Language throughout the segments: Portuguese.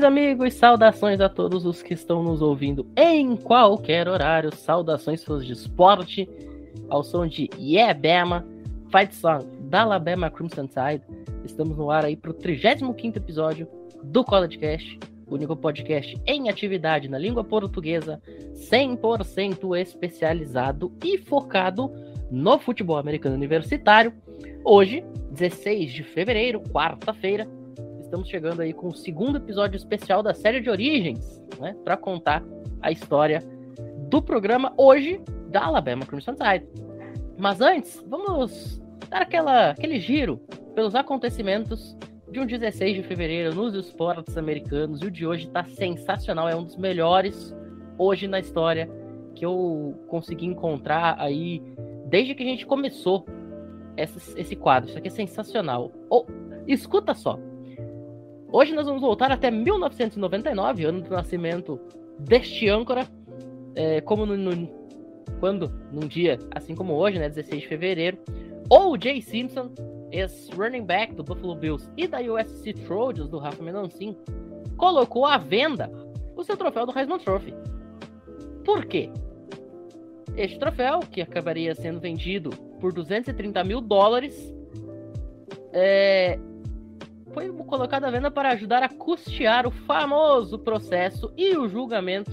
Saudações, amigos, saudações a todos os que estão nos ouvindo em qualquer horário. Saudações, fãs de esporte, ao som de Yeah Bama, Fight Song da Alabama Crimson Tide. Estamos no ar aí para o 35 episódio do College o único podcast em atividade na língua portuguesa, 100% especializado e focado no futebol americano universitário. Hoje, 16 de fevereiro, quarta-feira, estamos chegando aí com o segundo episódio especial da série de Origens, né, para contar a história do programa hoje da Alabama Crimson Tide. Mas antes, vamos dar aquela, aquele giro pelos acontecimentos de um 16 de fevereiro nos esportes americanos. E o de hoje está sensacional, é um dos melhores hoje na história que eu consegui encontrar aí desde que a gente começou esse, esse quadro. Isso aqui é sensacional. Oh, escuta só. Hoje nós vamos voltar até 1999, ano do nascimento deste âncora, é, como no, no, quando, num dia assim como hoje, né, 16 de fevereiro, o Jay Simpson, ex-running back do Buffalo Bills e da USC Trojans, do Rafa Menoncin, colocou à venda o seu troféu do Heisman Trophy. Por quê? Este troféu, que acabaria sendo vendido por 230 mil dólares, é, foi colocado à venda para ajudar a custear o famoso processo e o julgamento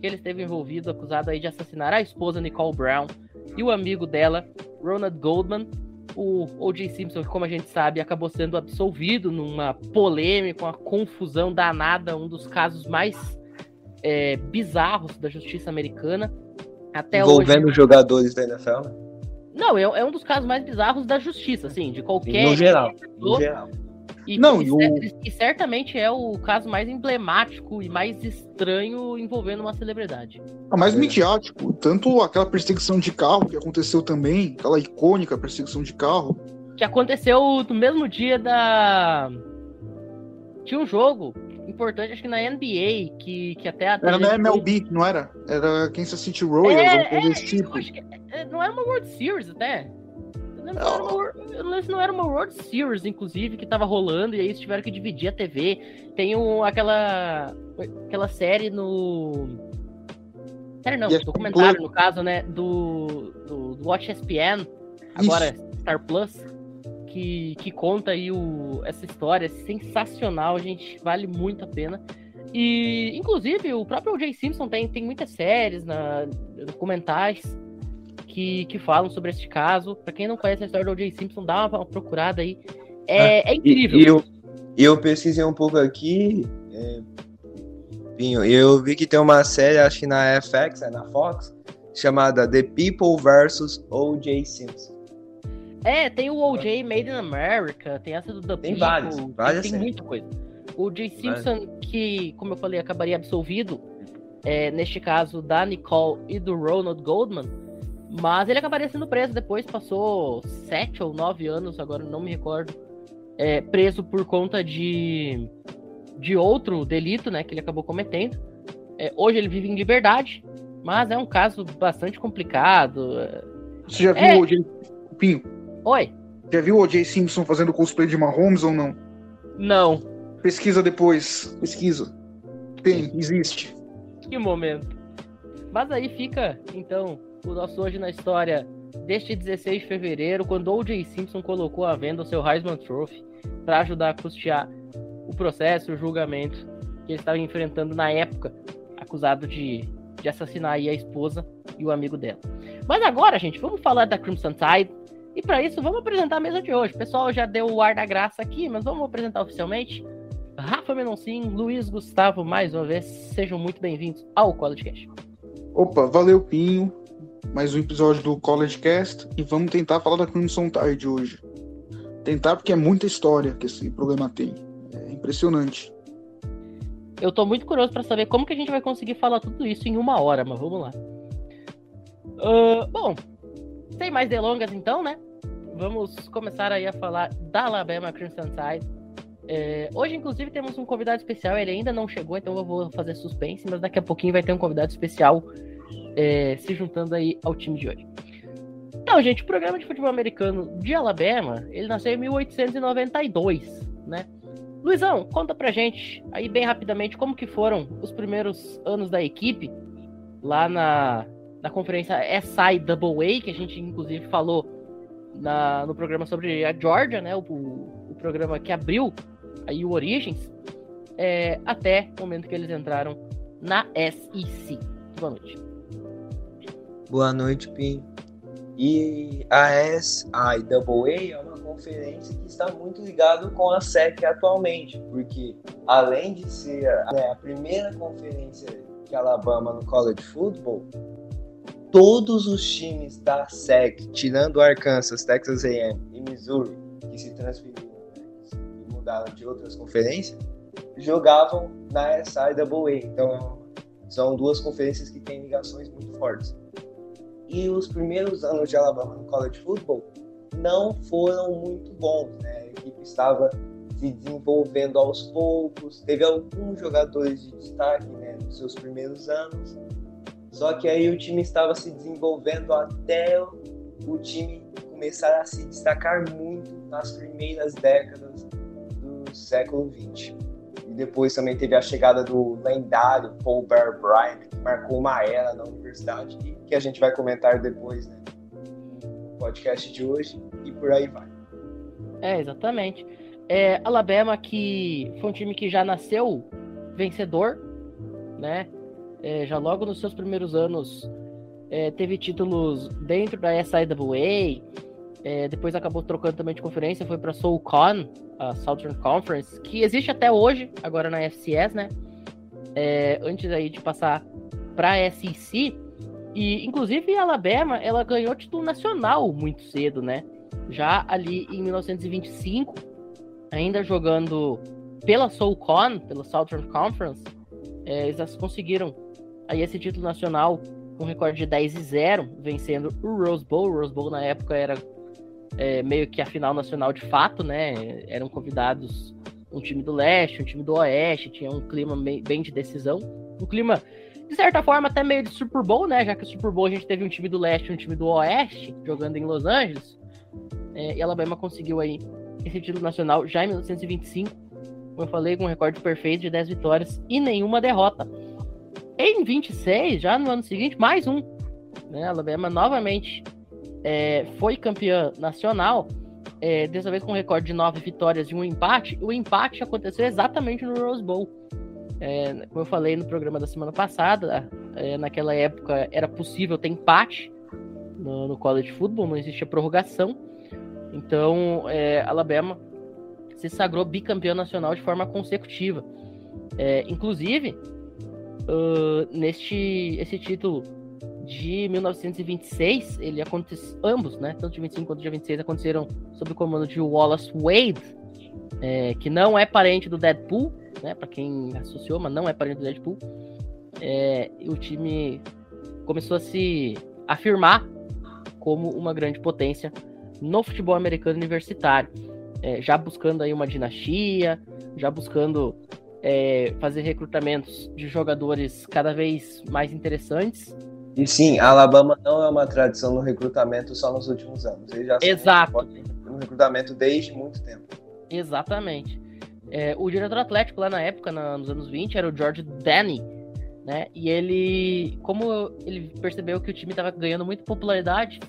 que ele esteve envolvido, acusado aí de assassinar a esposa Nicole Brown e o amigo dela, Ronald Goldman. O O.J. Simpson, como a gente sabe, acabou sendo absolvido numa polêmica, uma confusão danada, um dos casos mais é, bizarros da justiça americana. Até Envolvendo hoje... jogadores da NFL? Não, é, é, um dos casos mais bizarros da justiça, assim, de qualquer. No geral. No geral. E, não, e, o... e, certamente é o caso mais emblemático e mais estranho envolvendo uma celebridade. É mais midiático. Tanto aquela perseguição de carro que aconteceu também, aquela icônica perseguição de carro. Que aconteceu no mesmo dia da. Tinha um jogo importante, acho que na NBA, que, que até a. Era na MLB, foi... não era? Era Kansas City Royals, é, é, tipo. Que, é, não era uma World Series até não se não era uma World Series, inclusive, que tava rolando, e aí eles tiveram que dividir a TV. Tem um, aquela, aquela série no. Série não, yes, documentário, no caso, né? Do, do, do Watch ESPN, agora Isso. Star Plus, que, que conta aí o, essa história é sensacional, gente. Vale muito a pena. E, inclusive, o próprio O.J. Simpson tem, tem muitas séries, na, documentais que, que falam sobre este caso. Para quem não conhece a história do O.J. Simpson, dá uma, procurada aí. É, ah, é incrível. E, eu, eu pesquisei um pouco aqui. É, eu vi que tem uma série, acho que na FX, é na Fox, chamada The People vs. O.J. Simpson. É, tem o O.J. Made in America, tem essa do The Tem vários, várias tem, tem muita coisa. O O.J. Simpson, que, como eu falei, acabaria absolvido, é, neste caso da Nicole e do Ronald Goldman, mas ele acabaria sendo preso depois, passou sete ou nove anos, agora não me recordo, é, preso por conta de, de outro delito, né, que ele acabou cometendo. É, hoje ele vive em liberdade, mas é um caso bastante complicado. Você já viu é... o O.J. Pinho? Oi? Já viu o O.J. Simpson fazendo cosplay de Mahomes ou não? Não. Pesquisa depois, pesquisa. Tem, existe. Que momento. Mas aí fica, então, o nosso Hoje na História deste 16 de fevereiro, quando O.J. Simpson colocou à venda o seu Heisman Trophy para ajudar a custear o processo, o julgamento que ele estava enfrentando na época, acusado de, de assassinar a esposa e o amigo dela. Mas agora, gente, vamos falar da Crimson Tide. E para isso, vamos apresentar a mesa de hoje. O pessoal já deu o ar da graça aqui, mas vamos apresentar oficialmente. Rafa Menoncin, Luiz Gustavo, mais uma vez, sejam muito bem-vindos ao College Cash. Opa, valeu, Pinho mais um episódio do College Cast e vamos tentar falar da Crimson Tide hoje. Tentar porque é muita história que esse programa tem. É impressionante. Eu tô muito curioso para saber como que a gente vai conseguir falar tudo isso em uma hora, mas vamos lá. Uh, bom, sem mais delongas então, né? Vamos começar aí a falar da Alabama Crimson Tide. É, hoje, inclusive, temos um convidado especial. Ele ainda não chegou, então eu vou fazer suspense, mas daqui a pouquinho vai ter um convidado especial é, se juntando aí ao time de hoje. Então, gente, o programa de futebol americano de Alabama, ele nasceu em 1892, né? Luizão, conta pra gente aí bem rapidamente como que foram os primeiros anos da equipe lá na, na conferência SIAA, que a gente inclusive falou na, no programa sobre a Georgia, né? O, o programa que abriu aí o Origins, é, até o momento que eles entraram na SEC. Boa noite. Boa noite, Pim. E a SIAA é uma conferência que está muito ligado com a SEC atualmente, porque além de ser né, a primeira conferência de Alabama no college football, todos os times da SEC, tirando Arkansas, Texas A&M e Missouri, que se transferiram e mudaram de outras conferências, jogavam na SIAA. Então, são duas conferências que têm ligações muito fortes. E os primeiros anos de Alabama no college football não foram muito bons, né? A equipe estava se desenvolvendo aos poucos, teve alguns jogadores de destaque, né, nos seus primeiros anos. Só que aí o time estava se desenvolvendo até o time começar a se destacar muito nas primeiras décadas do século XX. E depois também teve a chegada do lendário Paul Bear Bryant, marcou uma era na universidade que a gente vai comentar depois, né? No podcast de hoje e por aí vai. É, exatamente. É, Alabama que foi um time que já nasceu vencedor, né? É, já logo nos seus primeiros anos é, teve títulos dentro da SIAA, é, depois acabou trocando também de conferência, foi para SoulCon, a Southern Conference, que existe até hoje, agora na FCS, né? É, antes aí de passar para a SEC. E, inclusive, a Alabama, ela ganhou título nacional muito cedo, né? Já ali em 1925, ainda jogando pela SoulCon, pela Southern Conference, é, eles conseguiram aí esse título nacional com um recorde de 10 e 0, vencendo o Rose Bowl. O Rose Bowl na época era é, meio que a final nacional de fato, né? Eram convidados um time do leste, um time do oeste, tinha um clima bem de decisão. Um clima, de certa forma, até meio de Super Bowl, né? Já que o Super Bowl a gente teve um time do leste e um time do oeste jogando em Los Angeles. É, e Alabama conseguiu aí esse título nacional já em 1925. Como eu falei, com um recorde perfeito de 10 vitórias e nenhuma derrota. Em 26, já no ano seguinte, mais um. Né? Alabama novamente é, foi campeã nacional, é, dessa vez com um recorde de nove vitórias e um empate. O empate aconteceu exatamente no Rose Bowl. É, como eu falei no programa da semana passada, é, naquela época era possível ter empate no, no college football, não existia prorrogação. Então, é, Alabama se sagrou bicampeão nacional de forma consecutiva. É, inclusive, uh, neste esse título de 1926, ele aconteceu, ambos, né, tanto de 25 quanto de 26, aconteceram sob o comando de Wallace Wade, é, que não é parente do Deadpool, né, para quem associou, mas não é parente do Deadpool. É, o time começou a se afirmar como uma grande potência no futebol americano universitário, é, já buscando aí uma dinastia, já buscando é, fazer recrutamentos de jogadores cada vez mais interessantes e sim, a Alabama não é uma tradição no recrutamento só nos últimos anos. Eles já Exato. no recrutamento desde muito tempo. Exatamente. É, o diretor atlético lá na época, na, nos anos 20, era o George Danny, né? E ele, como ele percebeu que o time estava ganhando muita popularidade,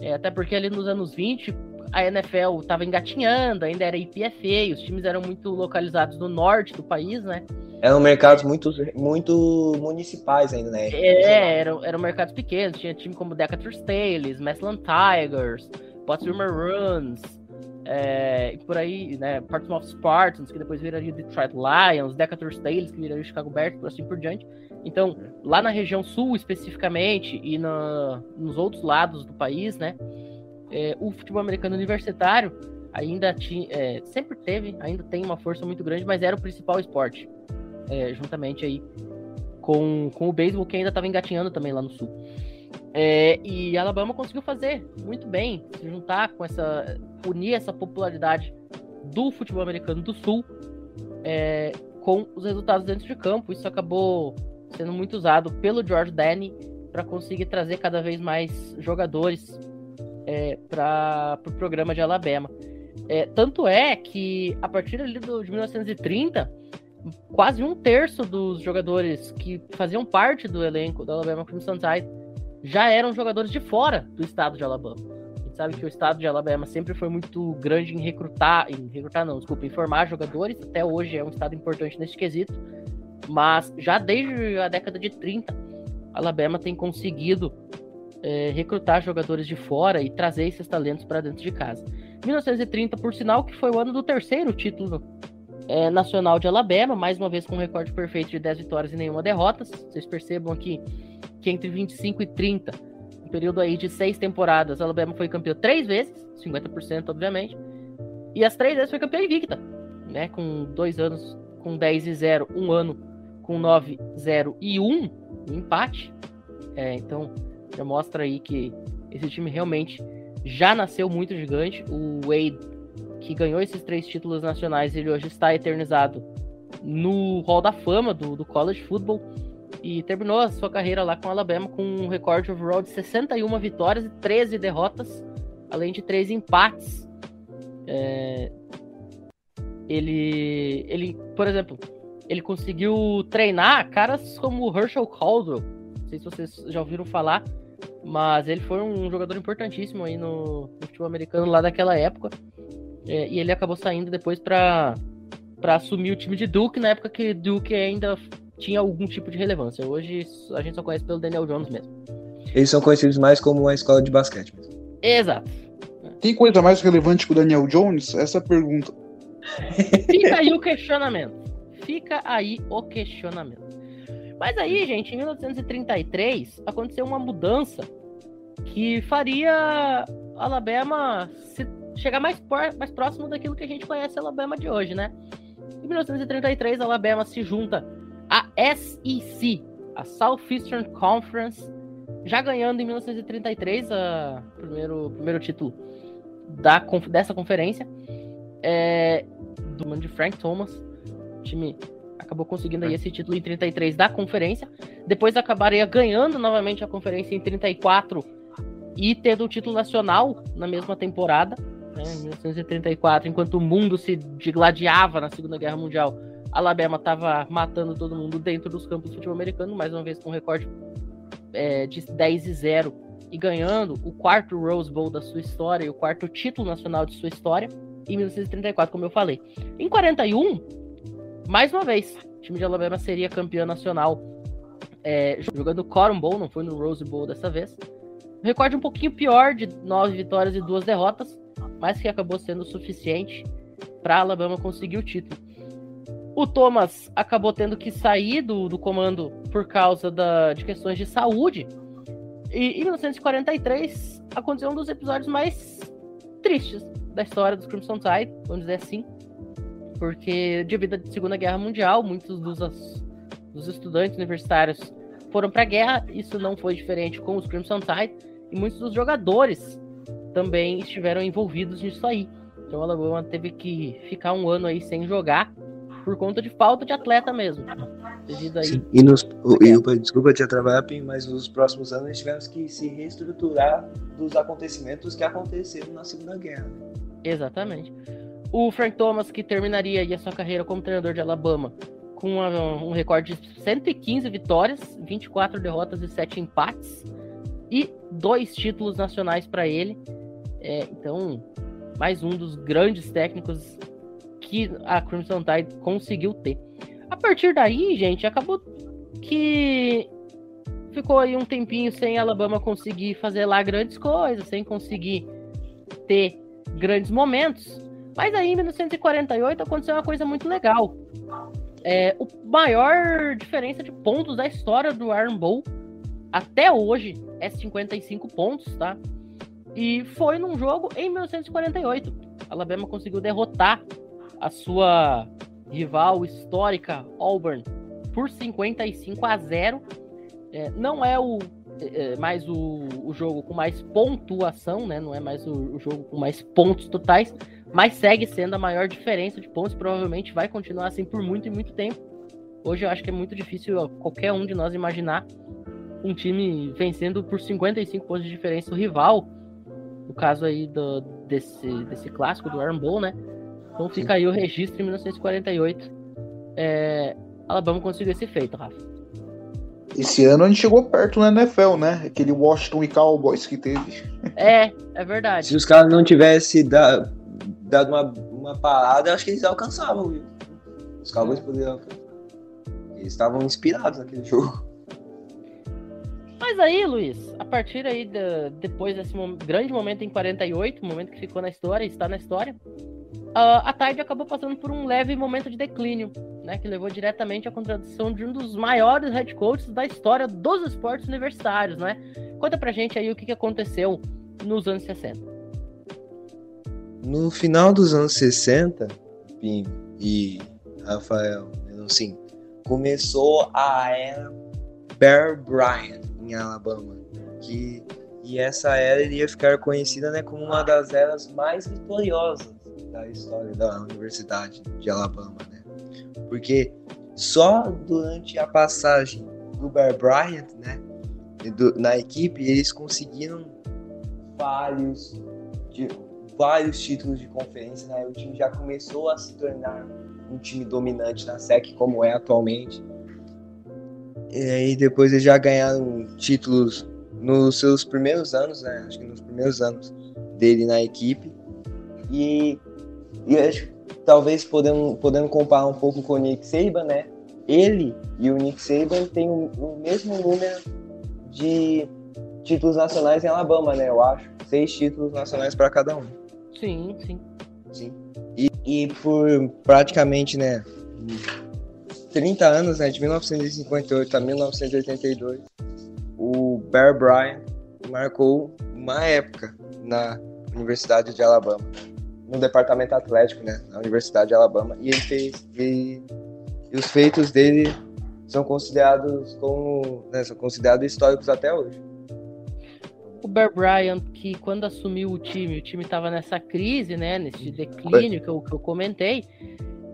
é, até porque ali nos anos 20 a NFL estava engatinhando, ainda era IPFA, os times eram muito localizados no norte do país, né? Eram mercados muito, muito municipais ainda, né? É, eram, eram mercados pequenos. Tinha time como Decatur Stales, Massland Tigers, Pottsville Maroons, é, por aí, né? Portsmouth Spartans, que depois viraria Detroit Lions, Decatur Stales, que viraria Chicago Bears, por assim por diante. Então, lá na região sul especificamente e na, nos outros lados do país, né? É, o futebol americano universitário ainda tinha, é, sempre teve, ainda tem uma força muito grande, mas era o principal esporte é, juntamente aí com, com o beisebol, que ainda estava engatinhando também lá no sul. É, e Alabama conseguiu fazer muito bem, se juntar com essa. unir essa popularidade do futebol americano do sul é, com os resultados dentro de campo. Isso acabou sendo muito usado pelo George Danny para conseguir trazer cada vez mais jogadores é, para o pro programa de Alabama. É, tanto é que a partir ali do, de 1930, quase um terço dos jogadores que faziam parte do elenco da Alabama Crimson Tide já eram jogadores de fora do estado de Alabama. A gente sabe que o estado de Alabama sempre foi muito grande em recrutar, em recrutar não, desculpa, em formar jogadores, até hoje é um estado importante nesse quesito, mas já desde a década de 30, Alabama tem conseguido é, recrutar jogadores de fora e trazer esses talentos para dentro de casa. 1930, por sinal, que foi o ano do terceiro título é, nacional de Alabama, mais uma vez com um recorde perfeito de 10 vitórias e nenhuma derrota. Vocês percebam aqui que entre 25 e 30, um período aí de seis temporadas, Alabama foi campeão três vezes, 50% obviamente, e as três vezes foi campeão invicta, né? Com dois anos com 10 e 0, um ano com 9, 0 e 1, um empate. É, então já mostra aí que esse time realmente já nasceu muito gigante. O Wade, que ganhou esses três títulos nacionais, ele hoje está eternizado no Hall da Fama do, do College Football e terminou a sua carreira lá com o Alabama com um recorde overall de 61 vitórias e 13 derrotas, além de três empates. É... Ele, ele, por exemplo, ele conseguiu treinar caras como Herschel Caldwell. Não sei se vocês já ouviram falar, mas ele foi um jogador importantíssimo aí no, no futebol americano lá daquela época. É, e ele acabou saindo depois para assumir o time de Duke, na época que Duke ainda tinha algum tipo de relevância. Hoje a gente só conhece pelo Daniel Jones mesmo. Eles são conhecidos mais como uma escola de basquete. Exato. Tem coisa mais relevante que o Daniel Jones? Essa é a pergunta. Fica aí o questionamento. Fica aí o questionamento. Mas aí, gente, em 1933 aconteceu uma mudança que faria Alabama se chegar mais, por, mais próximo daquilo que a gente conhece Alabama de hoje, né? Em 1933, Alabama se junta à SEC, a Southeastern Conference, já ganhando em 1933 o primeiro, primeiro título da, dessa conferência, é, do mano de Frank Thomas, time acabou conseguindo aí esse título em 33 da conferência. Depois acabaria ganhando novamente a conferência em 34 e tendo o título nacional na mesma temporada, né, em 1934, enquanto o mundo se digladiava na Segunda Guerra Mundial. Alabama estava matando todo mundo dentro dos campos de futebol americano, mais uma vez com um recorde é, de 10 e 0 e ganhando o quarto Rose Bowl da sua história e o quarto título nacional de sua história em 1934, como eu falei. Em 41, mais uma vez, o time de Alabama seria campeão nacional é, jogando Cotton Bowl, não foi no Rose Bowl dessa vez. Um recorde um pouquinho pior, de nove vitórias e duas derrotas, mas que acabou sendo suficiente para Alabama conseguir o título. O Thomas acabou tendo que sair do, do comando por causa da, de questões de saúde. E em 1943 aconteceu um dos episódios mais tristes da história dos Crimson Tide, vamos dizer assim porque devido à Segunda Guerra Mundial, muitos dos, dos estudantes universitários foram para a guerra. Isso não foi diferente com os Crimson Tide e muitos dos jogadores também estiveram envolvidos nisso aí. Então o Alabama teve que ficar um ano aí sem jogar por conta de falta de atleta mesmo. Devido aí. Sim, e nos, e, desculpa te atrapalhar, mas nos próximos anos tivemos que se reestruturar dos acontecimentos que aconteceram na Segunda Guerra. Exatamente. O Frank Thomas, que terminaria a sua carreira como treinador de Alabama com uma, um recorde de 115 vitórias, 24 derrotas e 7 empates, e dois títulos nacionais para ele. É, então, mais um dos grandes técnicos que a Crimson Tide conseguiu ter. A partir daí, gente, acabou que ficou aí um tempinho sem Alabama conseguir fazer lá grandes coisas, sem conseguir ter grandes momentos. Mas aí, em 1948, aconteceu uma coisa muito legal. É, o maior diferença de pontos da história do Iron Bowl até hoje é 55 pontos, tá? E foi num jogo em 1948. Alabama conseguiu derrotar a sua rival histórica Auburn por 55 a 0. É, não é o é, mais o, o, jogo com mais pontuação, né? Não é mais o, o jogo com mais pontos totais, mas segue sendo a maior diferença de pontos, provavelmente vai continuar assim por muito e muito tempo. Hoje eu acho que é muito difícil qualquer um de nós imaginar um time vencendo por 55 pontos de diferença o rival, no caso aí do, desse, desse clássico do Iron Bowl, né? Então fica aí o registro em 1948. É, Alabama conseguiu esse feito, Rafa. Esse ano a gente chegou perto no NFL, né? Aquele Washington e Cowboys que teve. É, é verdade. Se os caras não tivessem dado, dado uma, uma parada, eu acho que eles alcançavam, viu? Os Cowboys poderiam alcançar. Eles estavam inspirados naquele jogo. Mas aí, Luiz, a partir aí de, depois desse grande momento em 48, momento que ficou na história, está na história, uh, a Tide acabou passando por um leve momento de declínio, né, que levou diretamente à contradição de um dos maiores head coaches da história dos esportes universitários, né? Conta pra gente aí o que, que aconteceu nos anos 60. No final dos anos 60, Pim e Rafael, assim, começou a era Bear Bryant em Alabama, que e essa era iria ficar conhecida né, como uma das eras mais vitoriosas da história da Universidade de Alabama, né? Porque só durante a passagem do Bear Bryant, né, do, na equipe, eles conseguiram vários, de, vários títulos de conferência, né? O time já começou a se tornar um time dominante na SEC como é atualmente. E aí depois eles já ganharam títulos nos seus primeiros anos, né? Acho que nos primeiros anos dele na equipe. E, e acho talvez podendo, podendo comparar um pouco com o Nick Saban, né? Ele e o Nick Saban têm o, o mesmo número de títulos nacionais em Alabama, né? Eu acho. Seis títulos nacionais para cada um. Sim, sim. Sim. E, e por praticamente, né? 30 anos, né? De 1958 a 1982, o Bear Bryant marcou uma época na Universidade de Alabama no departamento atlético, né, na Universidade de Alabama, e ele fez e, e os feitos dele são considerados como, né, são considerados históricos até hoje. O Bear Bryant, que quando assumiu o time, o time estava nessa crise, né, nesse declínio que eu, que eu comentei,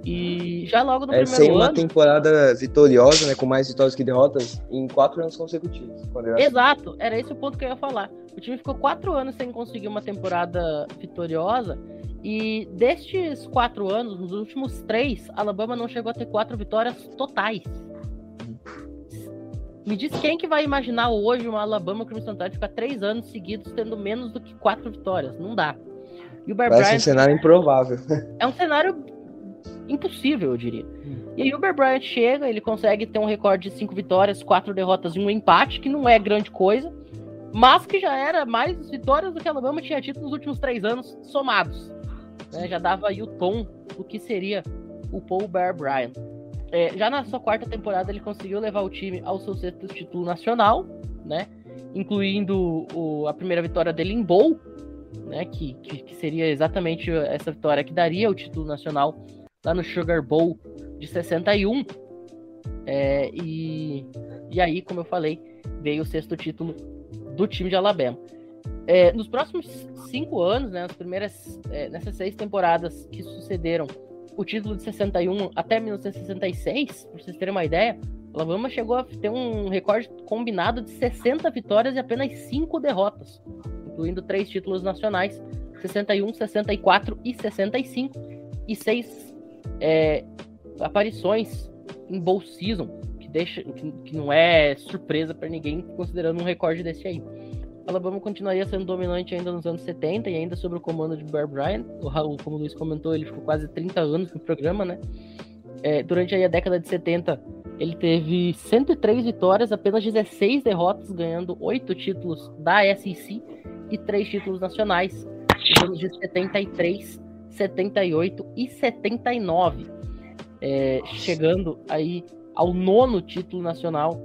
e já logo no é, primeiro sem uma ano. temporada vitoriosa, né? Com mais vitórias que derrotas em quatro anos consecutivos. Exato, era esse o ponto que eu ia falar. O time ficou quatro anos sem conseguir uma temporada vitoriosa. E destes quatro anos, nos últimos três, Alabama não chegou a ter quatro vitórias totais. Me diz quem que vai imaginar hoje uma Alabama Crimson Tide ficar três anos seguidos tendo menos do que quatro vitórias? Não dá. E o Bear Parece Bryant, um cenário improvável. É um cenário impossível, eu diria. E aí o Bear Bryant chega, ele consegue ter um recorde de cinco vitórias, quatro derrotas e um empate, que não é grande coisa, mas que já era mais vitórias do que a Alabama tinha tido nos últimos três anos somados. Né? Já dava aí o tom do que seria o Paul Bear Bryant. É, já na sua quarta temporada ele conseguiu levar o time ao seu sexto título nacional, né? Incluindo o, a primeira vitória dele em Bowl, né? Que, que, que seria exatamente essa vitória que daria o título nacional lá no Sugar Bowl de 61. É, e, e aí, como eu falei, veio o sexto título do time de Alabama. É, nos próximos cinco anos, né, as primeiras, é, nessas seis temporadas que sucederam o título de 61 até 1966, para vocês terem uma ideia, Alabama chegou a ter um recorde combinado de 60 vitórias e apenas 5 derrotas, incluindo três títulos nacionais, 61, 64 e 65, e seis é, aparições em Bowl Season, que, deixa, que, que não é surpresa para ninguém, considerando um recorde desse aí. Alabama continuaria sendo dominante ainda nos anos 70 e ainda sob o comando de Bear Bryant. O Raul, como o Luiz comentou, ele ficou quase 30 anos no programa, né? É, durante a década de 70, ele teve 103 vitórias, apenas 16 derrotas, ganhando 8 títulos da SEC e 3 títulos nacionais, nos anos de 73 78 e 79, é, chegando aí ao nono título nacional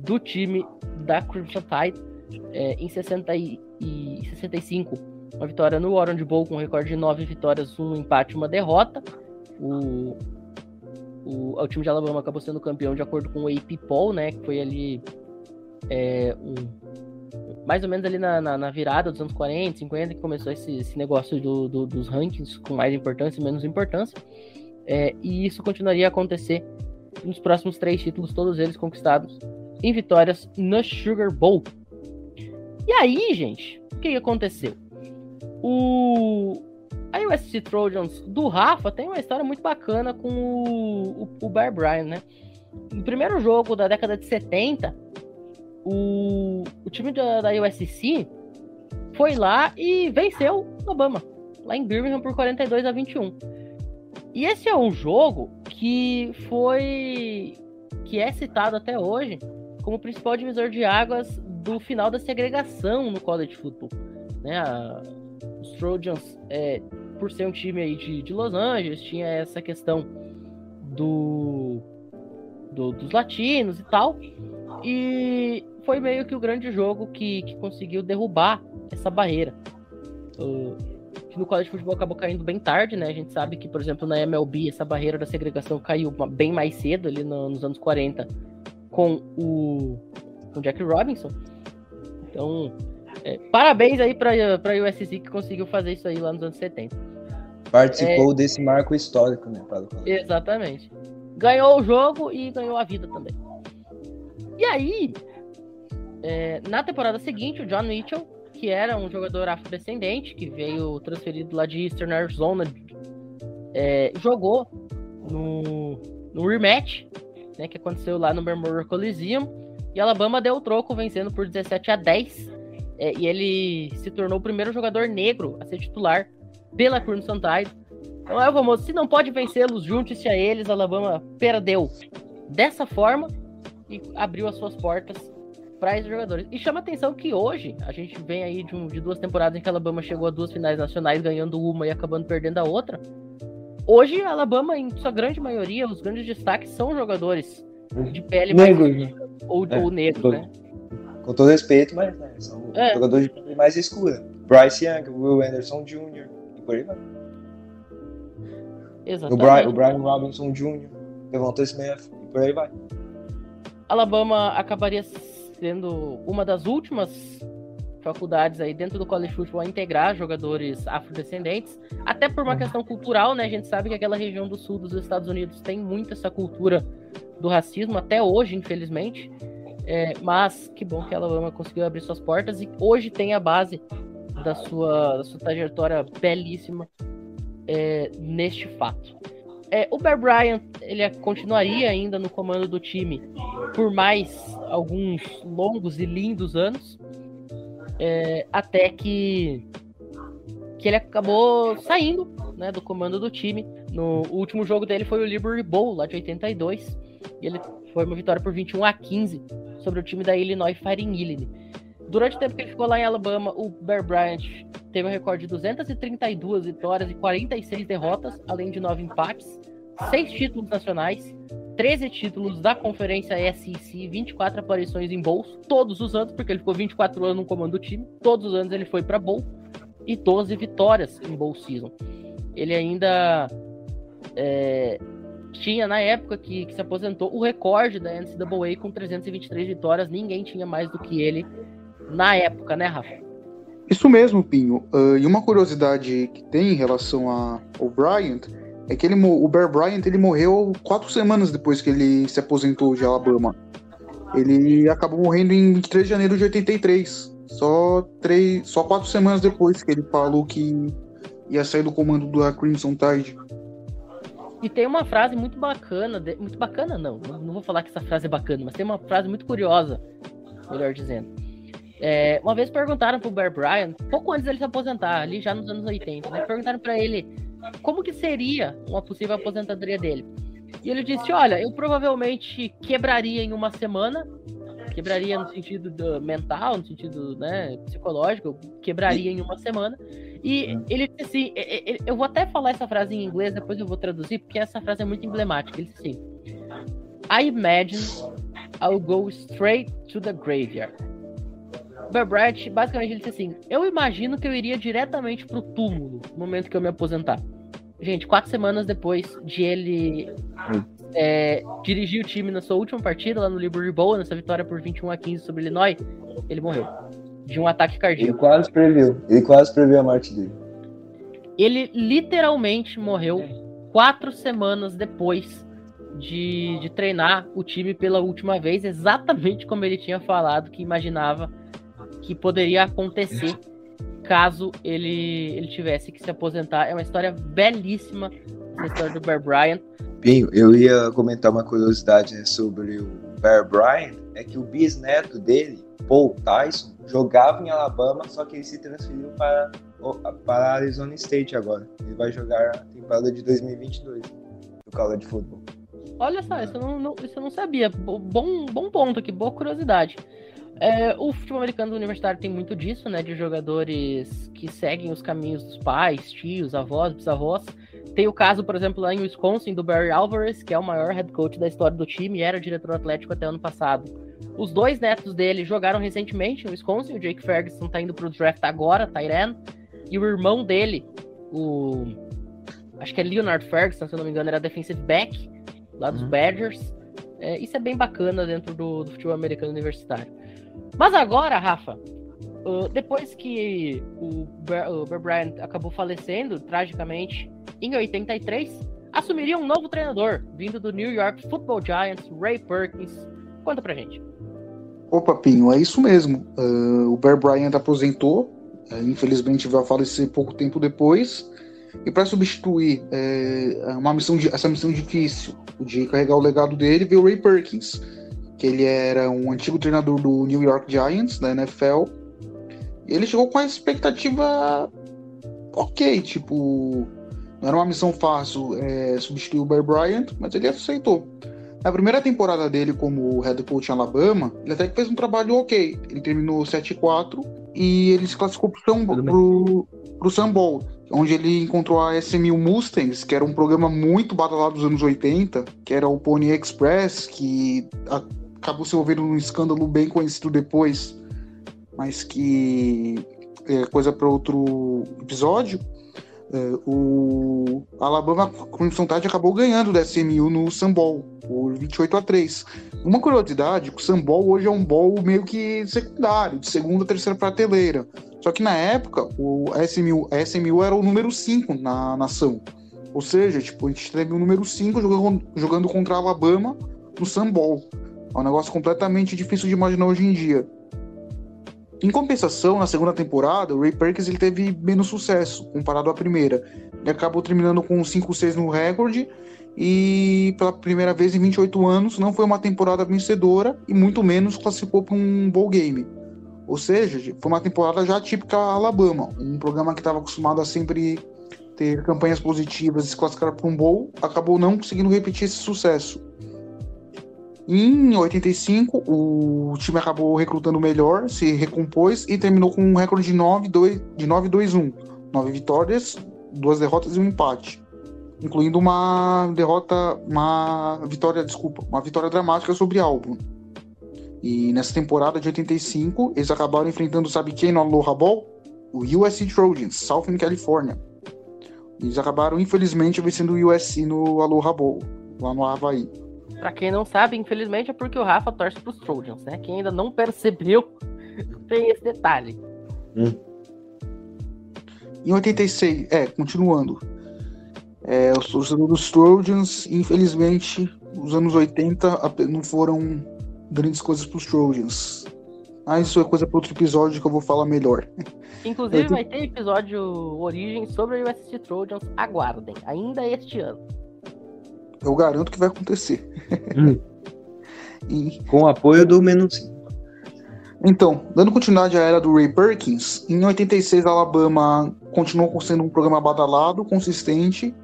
do time da Crimson Tide é, em 60 e, e 65. Uma vitória no Orange Bowl com um recorde de 9 vitórias, um empate e uma derrota. O, o, o, time de Alabama acabou sendo campeão de acordo com o AP Poll, né? Que foi ali é, um, mais ou menos ali na, na, na, virada dos anos 40, 50, que começou esse, esse negócio do, do, dos rankings com mais importância e menos importância. É, e isso continuaria a acontecer nos próximos três títulos, todos eles conquistados em vitórias no Sugar Bowl. E aí, gente, o que aconteceu? O a USC Trojans do Rafa tem uma história muito bacana com o, o, o Bear Bryant, né? No primeiro jogo da década de 70, o, o time da, da USC foi lá e venceu o Alabama, lá em Birmingham por 42 a 21. E esse é um jogo que foi que é citado até hoje como principal divisor de águas do final da segregação no college football. Né? A, os Trojans, é, por ser um time aí de, de Los Angeles, tinha essa questão do, do, dos latinos e tal. E foi meio que o grande jogo que, que conseguiu derrubar essa barreira. Uh, que no college futebol acabou caindo bem tarde, né? A gente sabe que, por exemplo, na MLB, essa barreira da segregação caiu bem mais cedo, ali no, nos anos 40, com o, com Jack Robinson. Então, é, parabéns aí para a USC que conseguiu fazer isso aí lá nos anos 70. Participou é, desse marco histórico, né? Exatamente. Ganhou o jogo e ganhou a vida também. E aí, é, na temporada seguinte, o John Mitchell, que era um jogador afrodescendente, que veio transferido lá de Eastern Arizona, é, jogou no, no rematch, né, que aconteceu lá no Memorial Coliseum, e Alabama deu o troco, vencendo por 17 a 10 é, e ele se tornou o primeiro jogador negro a ser titular pela Crimson Tide. Então é o famoso, se não pode vencê-los, junte-se a eles. Alabama perdeu dessa forma e abriu as suas portas para esses jogadores. E chama atenção que hoje, a gente vem aí de, um, de duas temporadas em que a Alabama chegou a duas finais nacionais, ganhando uma e acabando perdendo a outra. Hoje, a Alabama, em sua grande maioria, os grandes destaques são jogadores de pele negro, mais né? Ou, é, ou negro, né? Com todo respeito, mas né, são é. jogadores de mais escura. Bryce Young, Will Anderson Jr. e por aí vai. Exatamente. O Brian, o Brian Robinson Jr., Devonta Smith e por aí vai. Alabama acabaria sendo uma das últimas faculdades aí dentro do college football a integrar jogadores afrodescendentes, até por uma questão cultural, né? A gente sabe que aquela região do sul dos Estados Unidos tem muito essa cultura do racismo até hoje, infelizmente. É, mas que bom que a Alabama conseguiu abrir suas portas e hoje tem a base da sua, da sua trajetória belíssima é, neste fato. É, o Bear Bryant ele continuaria ainda no comando do time por mais alguns longos e lindos anos, é, até que, que ele acabou saindo né, do comando do time. No o último jogo dele foi o Liberty Bowl, lá de 82, e ele foi uma vitória por 21 a 15 sobre o time da Illinois Fighting Illinois. Durante o tempo que ele ficou lá em Alabama, o Bear Bryant teve um recorde de 232 vitórias e 46 derrotas, além de 9 empates, 6 títulos nacionais, 13 títulos da conferência SEC, 24 aparições em bowls, todos os anos, porque ele ficou 24 anos no comando do time, todos os anos ele foi para bowl, e 12 vitórias em bowl season. Ele ainda é, tinha na época que, que, se aposentou o recorde da NCAA com 323 vitórias. Ninguém tinha mais do que ele na época, né, Rafa? Isso mesmo, Pinho. Uh, e uma curiosidade que tem em relação a, ao Bryant é que ele, o Bear Bryant ele morreu quatro semanas depois que ele se aposentou de Alabama. Ele acabou morrendo em 23 de janeiro de 83. Só, três, só quatro semanas depois que ele falou que ia sair do comando da Crimson Tide. E tem uma frase muito bacana, muito bacana não, não vou falar que essa frase é bacana, mas tem uma frase muito curiosa, melhor dizendo. É, uma vez perguntaram pro Bear Bryant, pouco antes dele se aposentar, ali já nos anos 80, né, perguntaram para ele como que seria uma possível aposentadoria dele. E ele disse, olha, eu provavelmente quebraria em uma semana, quebraria no sentido mental, no sentido né, psicológico, eu quebraria em uma semana, e ele disse assim: eu vou até falar essa frase em inglês, depois eu vou traduzir, porque essa frase é muito emblemática. Ele disse assim: I imagine I'll go straight to the graveyard. Berbrat, basicamente, ele disse assim: Eu imagino que eu iria diretamente pro túmulo no momento que eu me aposentar. Gente, quatro semanas depois de ele é, dirigir o time na sua última partida, lá no Liberty Bowl, nessa vitória por 21 a 15 sobre Illinois, ele morreu de um ataque cardíaco. Ele quase previu. Ele quase previu a morte dele. Ele literalmente morreu quatro semanas depois de, de treinar o time pela última vez, exatamente como ele tinha falado que imaginava que poderia acontecer caso ele, ele tivesse que se aposentar. É uma história belíssima, a história do Bear Bryant. Pinho, eu ia comentar uma curiosidade né, sobre o Bear Bryant, é que o bisneto dele, Paul Tyson, jogava em Alabama, só que ele se transferiu para, para Arizona State agora. Ele vai jogar a temporada de 2022 do college football. Olha só, isso eu não, não, isso eu não sabia. Bom, bom ponto aqui, boa curiosidade. É, o futebol americano universitário tem muito disso, né? De jogadores que seguem os caminhos dos pais, tios, avós, bisavós. Tem o caso, por exemplo, lá em Wisconsin, do Barry Alvarez, que é o maior head coach da história do time e era diretor atlético até ano passado. Os dois netos dele jogaram recentemente em Wisconsin. O Jake Ferguson tá indo pro draft agora, Tyran. E o irmão dele, o. Acho que é Leonard Ferguson, se eu não me engano, era defensive back lá dos uhum. Badgers. É, isso é bem bacana dentro do, do, futebol americano universitário. Mas agora, Rafa, uh, depois que o Bear, Bryant acabou falecendo tragicamente em 83, assumiria um novo treinador, vindo do New York Football Giants, Ray Perkins. Conta pra gente. Opa, Pinho, é isso mesmo. Uh, o Bear Bryant aposentou, uh, infelizmente vai falecer pouco tempo depois. E para substituir é, uma missão de, essa missão difícil, de carregar o legado dele, veio o Ray Perkins, que ele era um antigo treinador do New York Giants, da NFL. E ele chegou com a expectativa ok, tipo, não era uma missão fácil é, substituir o Bear Bryant, mas ele aceitou. Na primeira temporada dele como head coach em Alabama, ele até que fez um trabalho ok. Ele terminou 7-4 e ele se classificou pro, Sun, pro, pro Sun Bowl onde ele encontrou a SMU Mustangs, que era um programa muito badalado dos anos 80, que era o Pony Express, que acabou se envolvendo num escândalo bem conhecido depois, mas que é coisa para outro episódio. É, o Alabama Crimson Tide acabou ganhando da SMU no Sambol por 28 a 3. Uma curiosidade, o Sambol hoje é um bowl meio que secundário, de segunda a terceira prateleira. Só que na época, o SMU, a SMU era o número 5 na nação. Ou seja, tipo, a gente teve o número 5 jogando, jogando contra a Alabama no Sambol. É um negócio completamente difícil de imaginar hoje em dia. Em compensação, na segunda temporada, o Ray Perkins ele teve menos sucesso comparado à primeira. Ele acabou terminando com 5-6 no recorde e pela primeira vez em 28 anos não foi uma temporada vencedora e muito menos classificou para um bowl game. Ou seja, foi uma temporada já típica Alabama, um programa que estava acostumado a sempre ter campanhas positivas e se classificar para um bowl, acabou não conseguindo repetir esse sucesso. Em 85, o time acabou recrutando melhor, se recompôs e terminou com um recorde de 9-2-1. 9 vitórias, duas derrotas e um empate. Incluindo uma derrota, uma vitória, desculpa, uma vitória dramática sobre Auburn. E nessa temporada de 85, eles acabaram enfrentando, sabe quem no Aloha Bowl? O USC Trojans, Southern California. Eles acabaram, infelizmente, vencendo o USC no Aloha Bowl, lá no Havaí. Pra quem não sabe, infelizmente é porque o Rafa torce pros Trojans, né? Quem ainda não percebeu, tem esse detalhe. Hum. Em 86, é, continuando. É, os torcedores dos Trojans, infelizmente, os anos 80 não foram grandes coisas para os Trojans. Ah, isso é coisa para outro episódio que eu vou falar melhor. Inclusive, vai ter episódio Origem sobre a USC Trojans. Aguardem, ainda este ano. Eu garanto que vai acontecer. Hum. e... Com o apoio do Menos Então, dando continuidade à era do Ray Perkins, em 86 Alabama continuou sendo um programa badalado, consistente,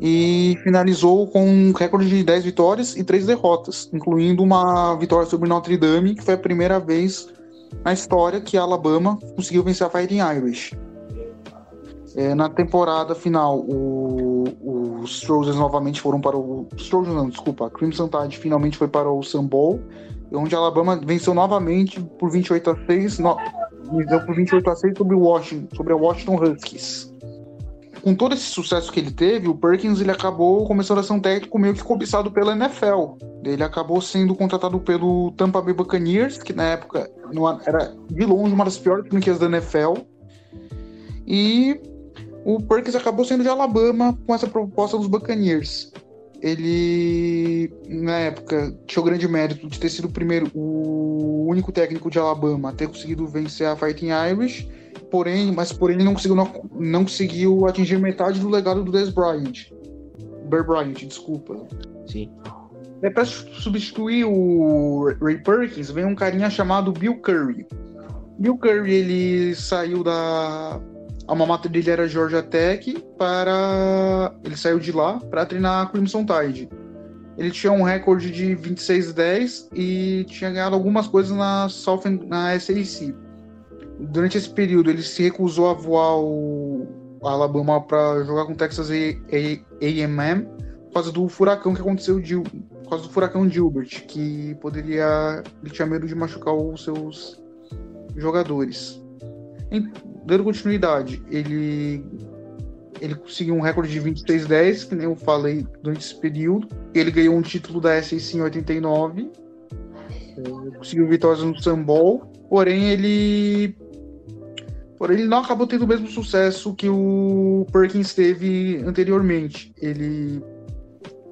e finalizou com um recorde de 10 vitórias e 3 derrotas, incluindo uma vitória sobre Notre Dame, que foi a primeira vez na história que a Alabama conseguiu vencer a Fighting Irish. É, na temporada final, o, os Trojans novamente foram para o. Os não, desculpa, a Crimson Tide finalmente foi para o Sun Bowl, onde a Alabama venceu novamente por 28 a 6, no, venceu por 28 a 6 sobre, Washington, sobre a Washington Huskies com todo esse sucesso que ele teve, o Perkins ele acabou começando a ser um técnico meio que cobiçado pela NFL. Ele acabou sendo contratado pelo Tampa Bay Buccaneers, que na época era de longe uma das piores franquias da NFL. E o Perkins acabou sendo de Alabama com essa proposta dos Buccaneers. Ele, na época, tinha o grande mérito de ter sido o primeiro, o único técnico de Alabama a ter conseguido vencer a Fighting Irish porém, mas porém ele não conseguiu, não, não conseguiu atingir metade do legado do Des Bryant. Bear Bryant, desculpa. Sim. É para substituir o Ray Perkins, vem um carinha chamado Bill Curry. Bill Curry ele saiu da a mamata dele era Georgia Tech para ele saiu de lá para treinar a Crimson Tide. Ele tinha um recorde de 26-10 e tinha ganhado algumas coisas na South na SAC. Durante esse período ele se recusou a voar o Alabama para jogar com o Texas A&M por causa do furacão que aconteceu de, por causa do furacão Gilbert, que poderia ele tinha medo de machucar os seus jogadores. Dando continuidade, ele ele conseguiu um recorde de 26-10, que nem eu falei durante esse período. Ele ganhou um título da SEC em 89. Conseguiu vitórias no Sambol. Porém, ele. Porém, ele não acabou tendo o mesmo sucesso que o Perkins teve anteriormente. Ele.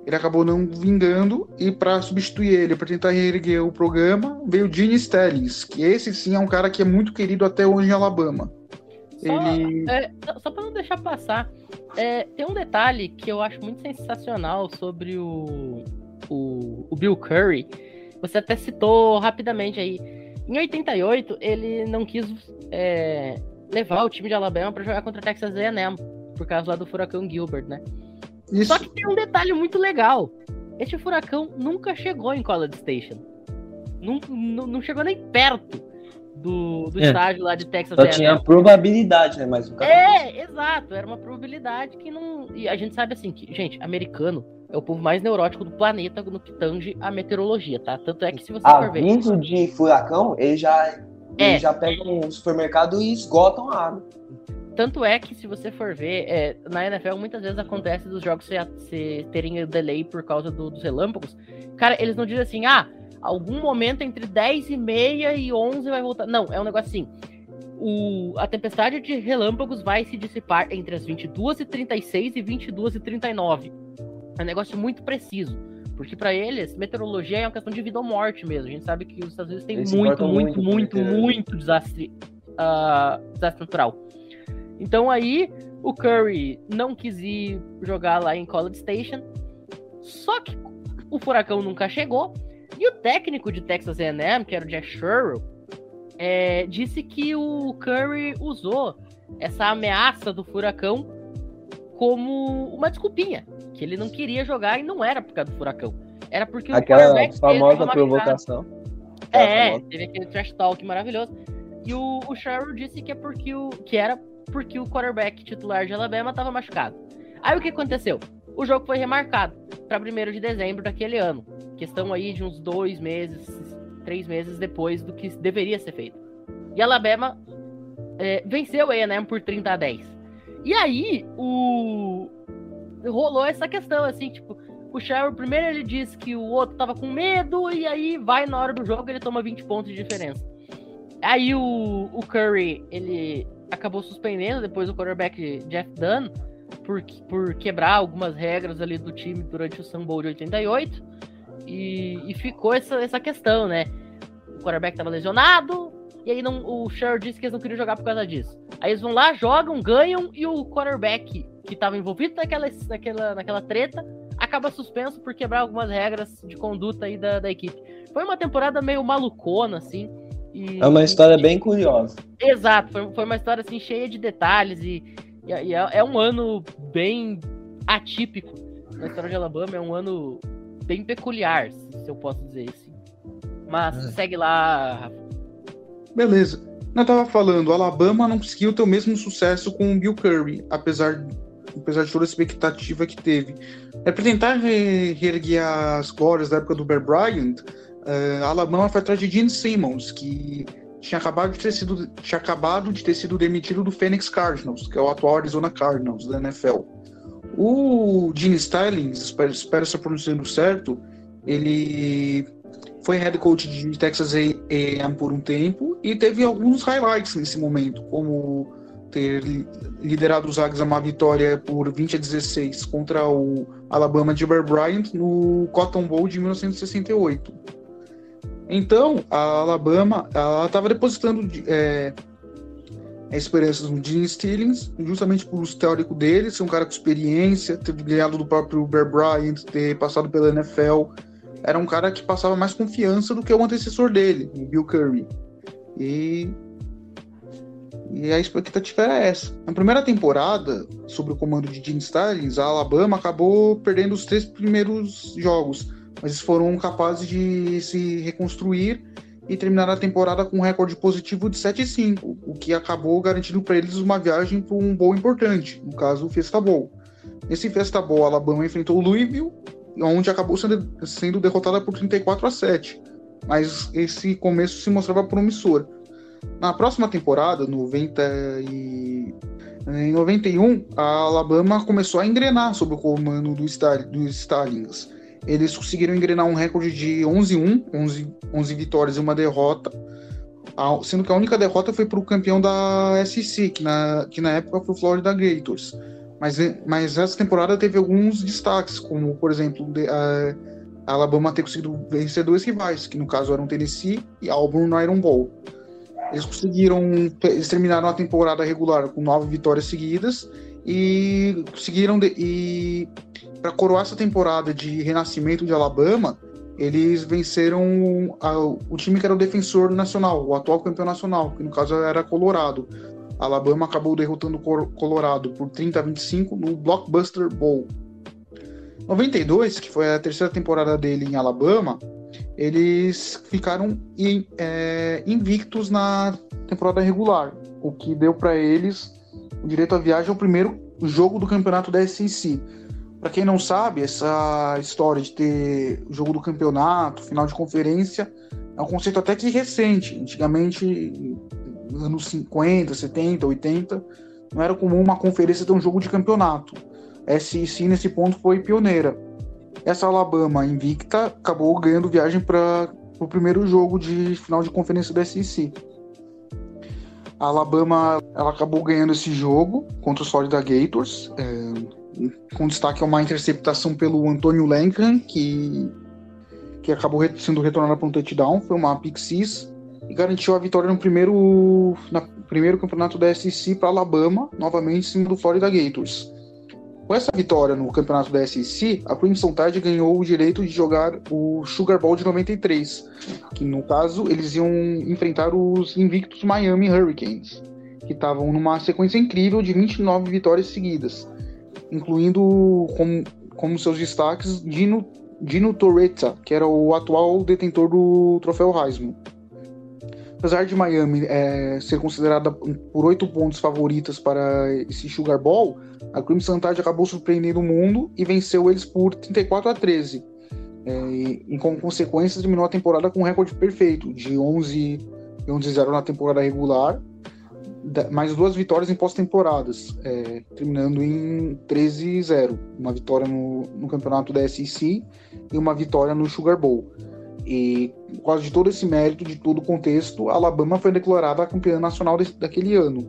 Ele acabou não vingando e para substituir ele, para tentar reerguer o programa, veio Gene Stellings, que esse sim é um cara que é muito querido até hoje em Alabama. Só, ele... é, só pra não deixar passar, é, tem um detalhe que eu acho muito sensacional sobre o, o, o Bill Curry. Você até citou rapidamente aí. Em 88, ele não quis é, levar o time de Alabama para jogar contra o Texas A&M, por causa lá do furacão Gilbert, né? Isso. Só que tem um detalhe muito legal. Este furacão nunca chegou em College Station. Não, não, não chegou nem perto do, do é. estádio lá de Texas. Só tinha probabilidade, né? Mas É, exato. Era uma probabilidade que não. E a gente sabe assim que, gente, americano é o povo mais neurótico do planeta no que tange a meteorologia, tá? Tanto é que se você ah, for ver. Vindo de furacão, ele já, é. já pegam um supermercado e esgotam a água. Tanto é que, se você for ver, é, na NFL muitas vezes acontece dos jogos se, se terem delay por causa do, dos relâmpagos. Cara, eles não dizem assim, ah, algum momento entre 10 e meia e 11 vai voltar. Não, é um negócio assim. O, a tempestade de relâmpagos vai se dissipar entre as 22 e 36 e 22 e 39. É um negócio muito preciso. Porque para eles, meteorologia é uma questão de vida ou morte mesmo. A gente sabe que os Estados Unidos têm muito, muito, muito, muito, muito desastre, uh, desastre natural. Então aí, o Curry não quis ir jogar lá em College Station. Só que o furacão nunca chegou. E o técnico de Texas A&M, que era o Jack Sherrill, é, disse que o Curry usou essa ameaça do furacão como uma desculpinha, que ele não queria jogar e não era por causa do furacão. Era porque Aquela o famosa provocação. É, famosa. teve aquele trash talk maravilhoso. E o, o Sherrill disse que é porque o que era porque o quarterback titular de Alabama estava machucado. Aí o que aconteceu? O jogo foi remarcado para 1 de dezembro daquele ano. Questão aí de uns dois meses, três meses depois do que deveria ser feito. E Alabama é, venceu o A&M por 30 a 10. E aí, o... rolou essa questão, assim, tipo, o Sherrill, primeiro ele diz que o outro tava com medo, e aí vai na hora do jogo ele toma 20 pontos de diferença. Aí o, o Curry, ele acabou suspendendo depois o quarterback Jeff Dunn por, por quebrar algumas regras ali do time durante o Sun Bowl de 88. E, e ficou essa, essa questão, né? O quarterback tava lesionado, e aí não, o Sher disse que eles não queriam jogar por causa disso. Aí eles vão lá, jogam, ganham, e o quarterback que estava envolvido naquela, naquela, naquela treta acaba suspenso por quebrar algumas regras de conduta aí da, da equipe. Foi uma temporada meio malucona, assim. E, é uma história e, bem curiosa. Exato, foi, foi uma história assim cheia de detalhes e, e, e é, é um ano bem atípico na história de Alabama, é um ano bem peculiar, se eu posso dizer assim. Mas é. segue lá, Rafa. Beleza. Eu tava falando, Alabama não conseguiu ter o mesmo sucesso com o Bill Curry, apesar, apesar de toda a expectativa que teve. É para tentar reerguer as glórias da época do Bear Bryant, uh, Alabama foi atrás de Gene Simmons, que tinha acabado de ter sido, tinha acabado de ter sido demitido do Phoenix Cardinals, que é o atual Arizona Cardinals da NFL. O Gene Stallings, espero, espero estar pronunciando certo, ele foi head coach de Texas A&M por um tempo e teve alguns highlights nesse momento, como ter liderado os Águias a uma vitória por 20 a 16 contra o Alabama de Bear Bryant no Cotton Bowl de 1968. Então, a Alabama estava depositando é, esperanças no Gene Stillings, justamente por histórico dele, ser um cara com experiência, ter ganhado do próprio Bear Bryant, ter passado pela NFL. Era um cara que passava mais confiança do que o antecessor dele, o Bill Curry. E, e a expectativa era essa. Na primeira temporada, sob o comando de Gene Stallings, a Alabama acabou perdendo os três primeiros jogos, mas eles foram capazes de se reconstruir e terminaram a temporada com um recorde positivo de 7-5, o que acabou garantindo para eles uma viagem para um bowl importante, no caso o Fiesta Bowl. Nesse Fiesta Bowl, Alabama enfrentou o Louisville, onde acabou sendo, sendo derrotada por 34 a 7, mas esse começo se mostrava promissor. Na próxima temporada, 90 e... em 91, a Alabama começou a engrenar sob o comando do, Star, Stallings eles conseguiram engrenar um recorde de 11-1, 11, 11 vitórias e uma derrota, sendo que a única derrota foi para o campeão da SEC, que na, que na época foi o Florida Gators. Mas, mas essa temporada teve alguns destaques, como, por exemplo, a Alabama ter conseguido vencer dois rivais, que no caso eram Tennessee e Auburn no Iron Bowl. Eles conseguiram, eles terminaram a temporada regular com nove vitórias seguidas e conseguiram de, e para coroar essa temporada de renascimento de Alabama, eles venceram a, o time que era o defensor nacional, o atual campeão nacional, que no caso era Colorado. Alabama acabou derrotando o Colorado por 30 a 25 no Blockbuster Bowl. 92, que foi a terceira temporada dele em Alabama, eles ficaram in, é, invictos na temporada regular, o que deu para eles o direito à viagem ao primeiro jogo do campeonato da SEC. Para quem não sabe, essa história de ter jogo do campeonato, final de conferência, é um conceito até que recente. Antigamente, anos 50, 70, 80, não era comum uma conferência ter um jogo de campeonato. A SEC nesse ponto foi pioneira. Essa Alabama invicta acabou ganhando viagem para o primeiro jogo de final de conferência da SEC. A Alabama ela acabou ganhando esse jogo contra os Florida Gators, é, com destaque a uma interceptação pelo Antônio Lankan, que, que acabou sendo retornada para um touchdown, foi uma pick six, e garantiu a vitória no primeiro, na, primeiro campeonato da SEC para Alabama, novamente em cima do Florida Gators. Com essa vitória no campeonato da SEC, a Crimson Tide ganhou o direito de jogar o Sugar Bowl de 93, que no caso eles iam enfrentar os invictos Miami Hurricanes, que estavam numa sequência incrível de 29 vitórias seguidas, incluindo como, como seus destaques Dino, Dino Torretta, que era o atual detentor do troféu Heisman. Apesar de Miami é, ser considerada por oito pontos favoritas para esse Sugar Bowl, a Crimson Tide acabou surpreendendo o mundo e venceu eles por 34 a 13. É, e, e consequência terminou a temporada com um recorde perfeito de 11 e 11-0 na temporada regular, mais duas vitórias em pós-temporadas, é, terminando em 13-0. Uma vitória no, no campeonato da SEC e uma vitória no Sugar Bowl. E por causa de todo esse mérito, de todo o contexto, a Alabama foi declarada campeã nacional desse, daquele ano.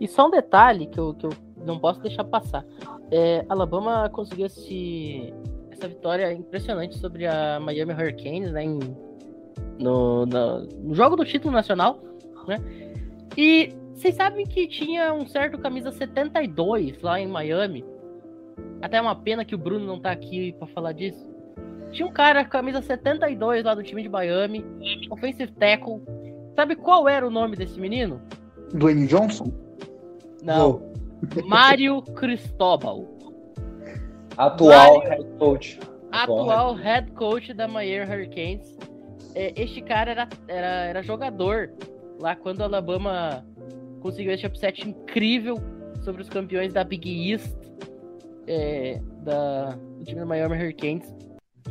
E só um detalhe que eu, que eu não posso deixar passar. É, Alabama conseguiu esse, essa vitória impressionante sobre a Miami Hurricanes né, em, no, no, no jogo do título nacional. Né? E vocês sabem que tinha um certo camisa 72 lá em Miami. Até uma pena que o Bruno não tá aqui para falar disso. Tinha um cara com camisa 72 lá do time de Miami, offensive tackle. Sabe qual era o nome desse menino? Dwayne Johnson? Não. Mário Cristóbal. Atual Mário... head coach. Atual head coach da Miami Hurricanes. É, este cara era, era, era jogador lá quando a Alabama conseguiu esse upset incrível sobre os campeões da Big East é, da, do time da Miami Hurricanes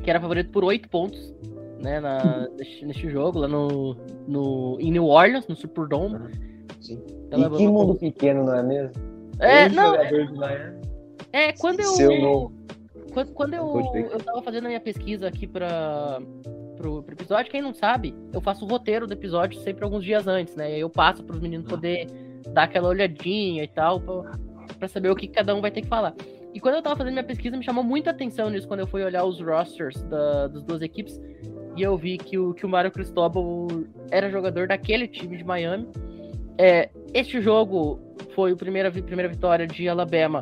que era favorito por oito pontos, né, na, neste, neste, jogo, lá no, no, em New Orleans, no Superdome. Sim. e que mundo pequeno, não é mesmo? É, não. É, é, quando eu. Seu quando, quando eu, eu tava fazendo a minha pesquisa aqui para pro, pro, episódio, quem não sabe, eu faço o roteiro do episódio sempre alguns dias antes, né? Eu passo para os meninos ah. poder dar aquela olhadinha e tal, para saber o que cada um vai ter que falar. E quando eu tava fazendo minha pesquisa, me chamou muita atenção nisso quando eu fui olhar os rosters da, das duas equipes. E eu vi que o, que o Mário Cristóbal era jogador daquele time de Miami. É, este jogo foi a primeira, primeira vitória de Alabama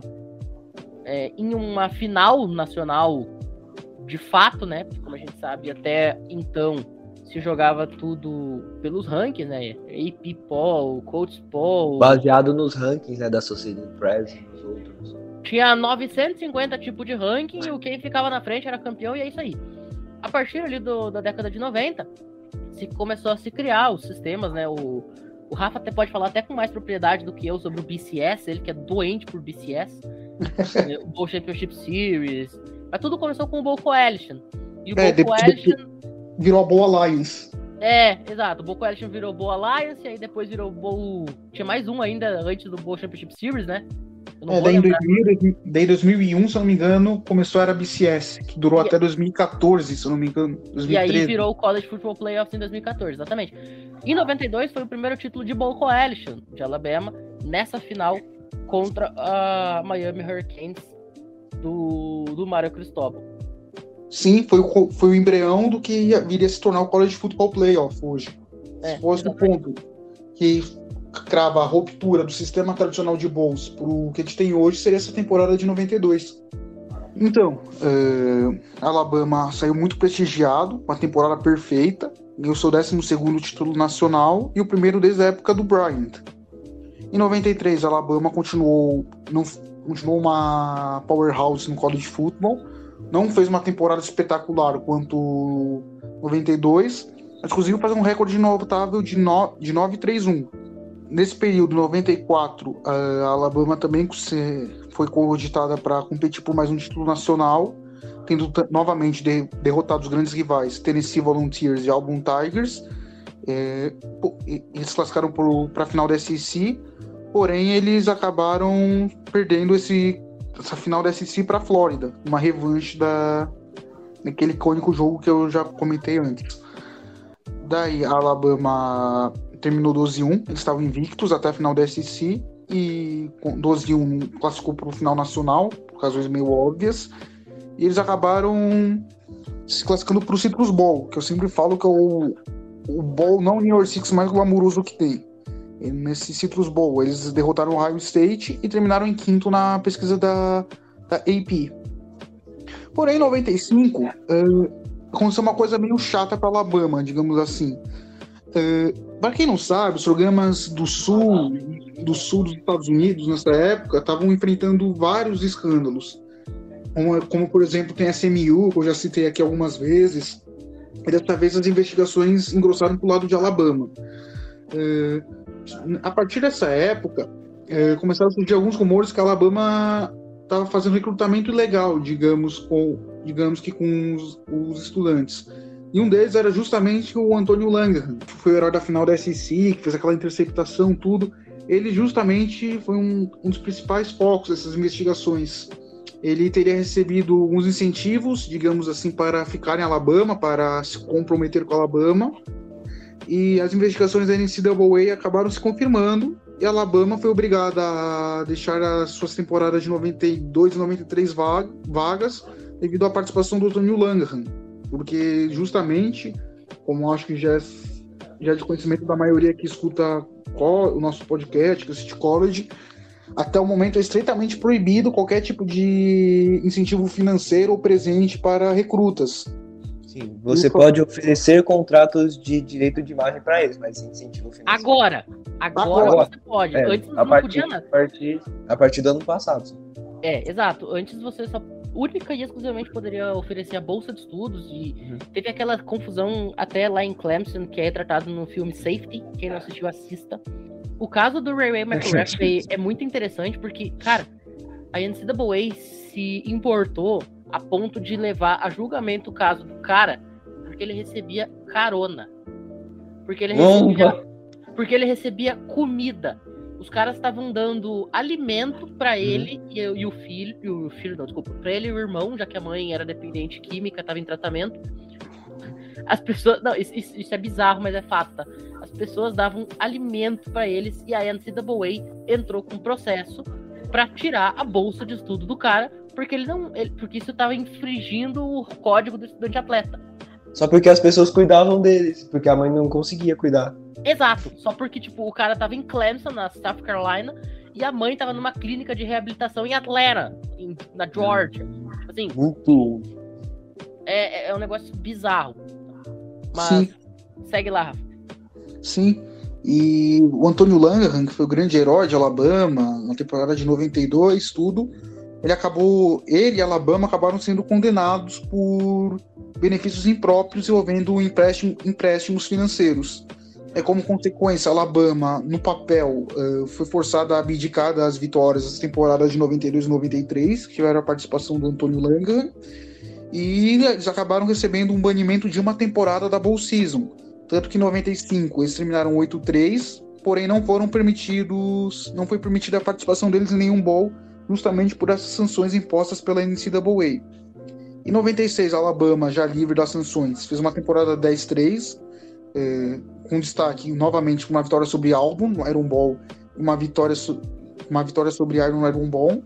é, em uma final nacional de fato, né? Como a gente sabe, até então se jogava tudo pelos rankings, né? AP Poll, Coach Poll. Baseado nos rankings, né? Da Associated Press e dos outros. Tinha 950 tipos de ranking e o quem ficava na frente era campeão e é isso aí. A partir ali do, da década de 90, se começou a se criar os sistemas, né? O, o Rafa até pode falar até com mais propriedade do que eu sobre o BCS, ele que é doente por BCS, né, o Bowl Championship Series. Mas tudo começou com o Bowl Coalition. E o É, depois- Coalition. Virou a Boa Alliance. É, exato. O Bowl Coalition virou Bowl Alliance, e aí depois virou Bowl. Tinha mais um ainda antes do Bowl Championship Series, né? É, daí em lembrar. 2000, daí em 2001, se eu não me engano, começou a era BCS, que durou E- até 2014, se eu não me engano. 2013. E aí virou o College Football Playoffs em 2014, exatamente. Em 92 foi o primeiro título de Bowl Coalition de Alabama, nessa final contra a Miami Hurricanes do, do Mário Cristóbal. Sim, foi o, foi o embrião do que ia- viria se tornar o College Football Playoff hoje. É, Se fosse o ponto que crava a ruptura do sistema tradicional de bowls pro que a gente tem hoje, seria essa temporada de 92. Então, é, Alabama saiu muito prestigiado, uma temporada perfeita, ganhou seu 12º título nacional e o primeiro desde a época do Bryant. Em 93, Alabama continuou, não, continuou uma powerhouse no college football, não fez uma temporada espetacular quanto 92, mas conseguiu fazer um recorde notável de, no, de 9-3-1. Nesse período, 94, a Alabama também foi cogitada para competir por mais um título nacional, tendo novamente de- derrotado os grandes rivais Tennessee Volunteers e Auburn Tigers. É, eles classificaram para a final da SEC, porém eles acabaram perdendo esse, essa final da SEC para a Flórida, uma revanche da, daquele icônico jogo que eu já comentei antes. Daí a Alabama terminou 12-1, eles estavam invictos até a final da SEC e com 12-1 classificou para o final nacional, por razões meio óbvias. E eles acabaram se classificando para o Citrus Bowl, que eu sempre falo que é o, o bowl não New York Six mais glamouroso que tem. Nesse Citrus Bowl, eles derrotaram o Ohio State e terminaram em quinto na pesquisa da, da AP. Porém, em 95, eh, aconteceu uma coisa meio chata para Alabama, digamos assim. para quem não sabe, os programas do sul, do sul dos Estados Unidos nessa época estavam enfrentando vários escândalos. Como, como, por exemplo, tem a SMU, que eu já citei aqui algumas vezes. E dessa vez as investigações engrossaram para o lado de Alabama. Eh, a partir dessa época, eh, começaram a surgir alguns rumores que a Alabama estava fazendo recrutamento ilegal, digamos, com, digamos que com os, os estudantes. E um deles era justamente o Antônio Langerham, que foi o herói da final da SEC, que fez aquela interceptação, tudo. Ele justamente foi um, um dos principais focos dessas investigações. Ele teria recebido alguns incentivos, digamos assim, para ficar em Alabama, para se comprometer com Alabama. E as investigações da NCAA acabaram se confirmando e a Alabama foi obrigada a deixar as suas temporadas de 92 e 93 va- vagas devido à participação do Antônio Langerham, porque justamente, como acho que já é, já é de conhecimento da maioria que escuta o nosso podcast, que assiste college, até o momento é estritamente proibido qualquer tipo de incentivo financeiro ou presente para recrutas. Sim, você pode oferecer contratos de direito de imagem para eles, mas incentivo financeiro. Agora! Agora, Agora. você pode. É, Antes a não partir, podia a, nada. partir, a partir do ano passado. É, exato. Antes você só única e exclusivamente poderia oferecer a bolsa de estudos e Uhum. teve aquela confusão até lá em Clemson, que é retratado no filme Safety. Quem não assistiu, assista. O caso do Ray Ray McCaffrey é muito interessante porque, cara, a NCAA se importou a ponto de levar a julgamento o caso do cara porque ele recebia carona. Porque ele recebia, porque ele recebia comida. Os caras estavam dando alimento pra ele e, e o filho, e o filho não, desculpa, pra ele e o irmão, já que a mãe era dependente química, tava em tratamento. As pessoas, não, isso, isso- é bizarro, mas é fato. tá? As pessoas davam alimento pra eles e a NCAA entrou com um processo pra tirar a bolsa de estudo do cara, porque ele não, ele- porque isso tava infringindo o código do estudante atleta. Só porque as pessoas cuidavam deles, porque a mãe não conseguia cuidar. Exato. Só porque, tipo, o cara tava em Clemson, na South Carolina, e a mãe tava numa clínica de reabilitação em Atlanta, em, na Georgia. Assim, Muito. é, é um negócio bizarro. Mas Sim. segue lá, Rafa. Sim. E o Antônio Langham, que foi o grande herói de Alabama na temporada de 92, tudo, ele acabou, ele e Alabama acabaram sendo condenados por benefícios impróprios envolvendo empréstimo, empréstimos financeiros. É como consequência, Alabama, no papel, eh, foi forçada a abdicar das vitórias das temporadas de 92 e 93, que tiveram a participação do Antônio Langham, e eles acabaram recebendo um banimento de uma temporada da Bowl Season. Tanto que em 95 eles terminaram 8-3, porém não foram permitidos, não foi permitida a participação deles em nenhum bowl, justamente por essas sanções impostas pela NCAA. Em 96, Alabama, já livre das sanções, fez uma temporada 10-3, eh, com destaque novamente uma vitória sobre Auburn no Iron Bowl, uma vitória, uma vitória sobre Iron Iron Bowl.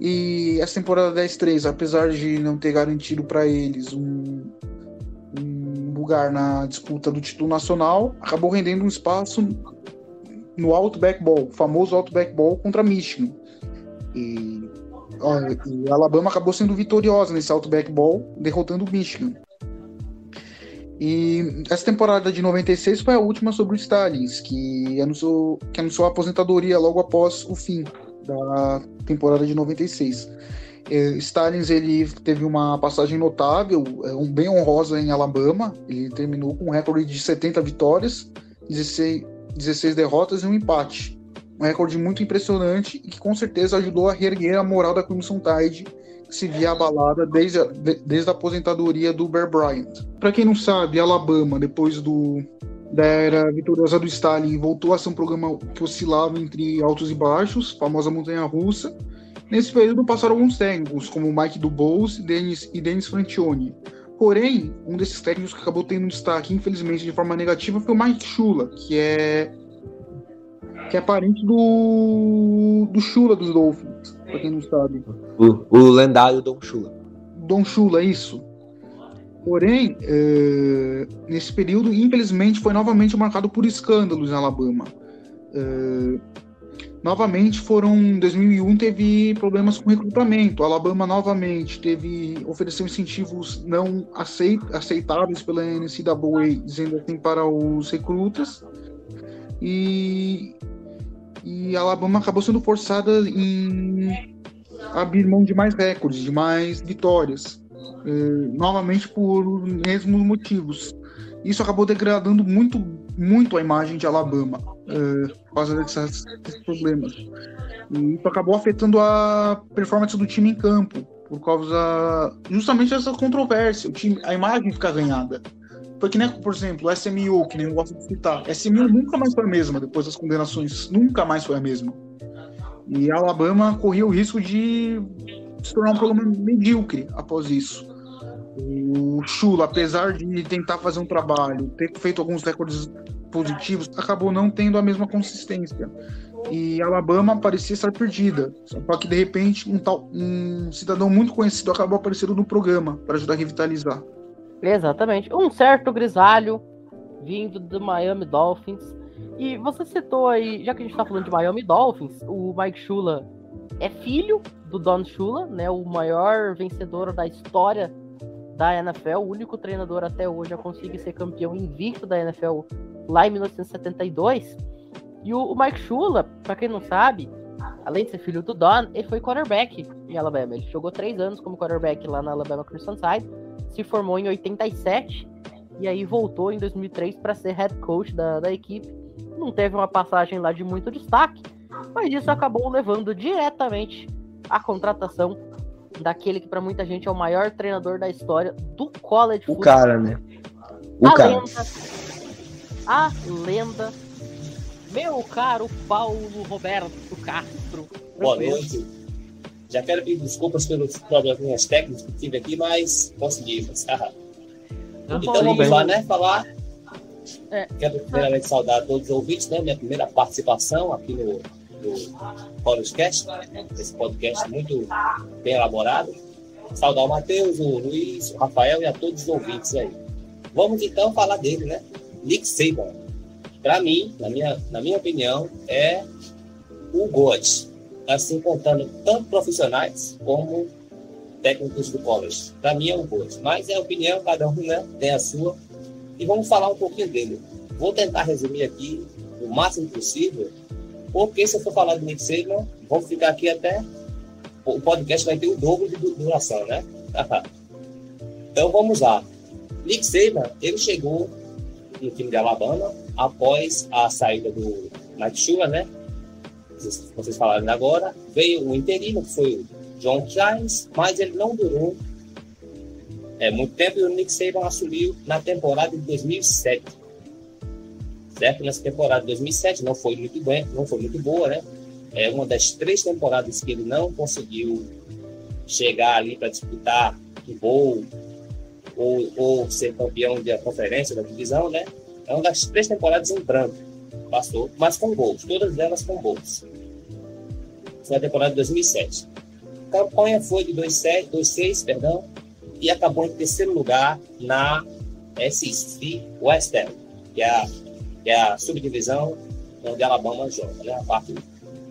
E essa temporada 10-3, apesar de não ter garantido para eles um, um lugar na disputa do título nacional, acabou rendendo um espaço no Outback Bowl, famoso Outback Bowl contra Michigan. E, ó, e Alabama acabou sendo vitoriosa nesse Outback Bowl, derrotando o Michigan. E essa temporada de 96 foi a última sobre o Stalins, que anunciou, que anunciou a aposentadoria logo após o fim da temporada de 96. Eh, Stalins ele teve uma passagem notável, eh, um bem honrosa em Alabama. Ele terminou com um recorde de 70 vitórias, 16, 16 derrotas e um empate. Um recorde muito impressionante e que com certeza ajudou a reerguer a moral da Crimson Tide, que se via abalada desde a, de- desde a aposentadoria do Bear Bryant. Para quem não sabe, Alabama, depois do, da era vitoriosa do Stalin, voltou a ser um programa que oscilava entre altos e baixos, famosa montanha-russa. Nesse período passaram alguns técnicos, como Mike Dubose Dennis, e Dennis Franchione. Porém, um desses técnicos que acabou tendo destaque, infelizmente, de forma negativa, foi o Mike Shula, que é que é parente do do Shula dos Dolphins, pra quem não sabe. O, o lendário Dom Chula. Don Shula, isso. Porém, eh, nesse período, infelizmente, foi novamente marcado por escândalos em Alabama. Eh, novamente foram, em 2001 teve problemas com recrutamento. Alabama novamente teve ofereceu incentivos não aceit, aceitáveis pela NCAA, dizendo assim para os recrutas. E e Alabama acabou sendo forçada em abrir mão de mais recordes, de mais vitórias, eh, novamente por os mesmos motivos. Isso acabou degradando muito, muito a imagem de Alabama eh, por causa desses problemas. E isso acabou afetando a performance do time em campo, por causa justamente dessa controvérsia. O time, a imagem fica ganhada. Foi que nem, por exemplo, o SMU, que nem eu gosto de citar. SMU nunca mais foi a mesma depois das condenações. Nunca mais foi a mesma. E a Alabama corria o risco de se tornar um programa medíocre após isso. O Chula, apesar de tentar fazer um trabalho, ter feito alguns recordes positivos, acabou não tendo a mesma consistência. E Alabama parecia estar perdida. Só que de repente um, tal, um cidadão muito conhecido acabou aparecendo no programa para ajudar a revitalizar. Exatamente. Um certo grisalho vindo do Miami Dolphins. E você citou aí, já que a gente tá falando de Miami Dolphins, o Mike Shula é filho do Don Shula, né? O maior vencedor da história da NFL, o único treinador até hoje a conseguir ser campeão invicto da NFL lá em 1972. E o, o Mike Shula, pra quem não sabe, além de ser filho do Don, ele foi quarterback em Alabama. Ele jogou três anos como quarterback lá na Alabama Crimson Tide se formou em 87 e aí voltou em 2003 para ser head coach da, da equipe. Não teve uma passagem lá de muito destaque, mas isso acabou levando diretamente à contratação daquele que para muita gente é o maior treinador da história do college O football. cara, né? O a cara. lenda, a lenda, meu caro Paulo Roberto Castro. Boa noite. Já quero pedir desculpas pelos probleminhas técnicos que tive aqui, mas conseguimos. tá? Então, Então vamos bem. lá, né? Falar. É. Quero primeiramente saudar todos os ouvintes, né? Minha primeira participação aqui no, no podcast, esse podcast muito bem elaborado. Saudar o Matheus, o Luiz, o Rafael e a todos os ouvintes aí. Vamos então falar dele, né? Nick Saban. Para mim, na minha, na minha opinião, é o GOAT. Assim, contando tanto profissionais como técnicos do college. Para mim é o GOAT. Mas é a opinião, cada um né, tem a sua. E vamos falar um pouquinho dele. Vou tentar resumir aqui o máximo possível, porque se eu for falar do Nick Saban, vamos ficar aqui até. O podcast vai ter o dobro de duração, né? então vamos lá. Nick Saban, ele chegou no time de Alabama após a saída do Mike Shula, né? Vocês, vocês falaram agora. Veio o interino, que foi o John Giles, mas ele não durou é, muito tempo e o Nick Saban assumiu na temporada de 2007. Certo? Nessa temporada de 2007 não foi muito bem, não foi muito boa, né? É uma das três temporadas que ele não conseguiu chegar ali para disputar o bowl ou, ou ser campeão da conferência, da divisão, né? É uma das três temporadas em branco. Passou, mas com gols, todas elas com gols. Foi a temporada de 2007. A campanha foi de 2-6, perdão, e acabou em terceiro lugar na SEC Western, que é a, que é a subdivisão onde Alabama joga, né? a parte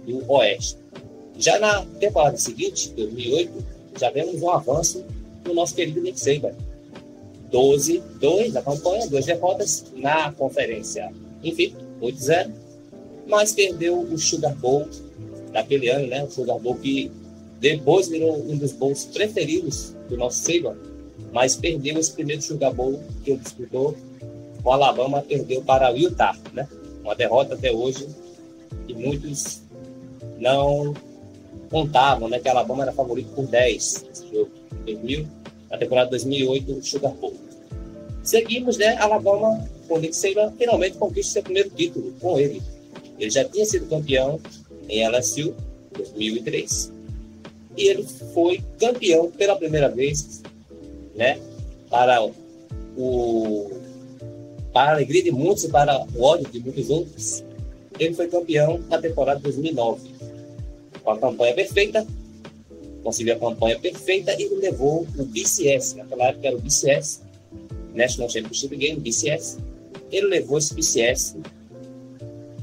do Oeste. Já na temporada seguinte, 2008, já vemos um avanço do nosso querido Nick Saban, 12, 2 na campanha, duas derrotas na conferência. Enfim, 8-0. Mas perdeu o Sugar Bowl daquele ano, né? O Bowl que depois virou um dos bowls preferidos do nosso Saban, mas perdeu esse primeiro Bowl que ele disputou o Alabama, perdeu para o Utah, né? Uma derrota até hoje e muitos não contavam, né? Que o Alabama era favorito por 10 nesse jogo. 2000, na temporada 2008, Sugar Bowl. Seguimos, né? Alabama, com Nick Saban, finalmente conquista seu primeiro título com ele. Ele já tinha sido campeão em LSU, 2003. E ele foi campeão pela primeira vez, né? Para o para a alegria de muitos e para o ódio de muitos outros, ele foi campeão na temporada 2009. Com a campanha perfeita, conseguiu a campanha perfeita e levou o BCS, naquela época era o BCS, National Championship Game, BCS, ele levou esse BCS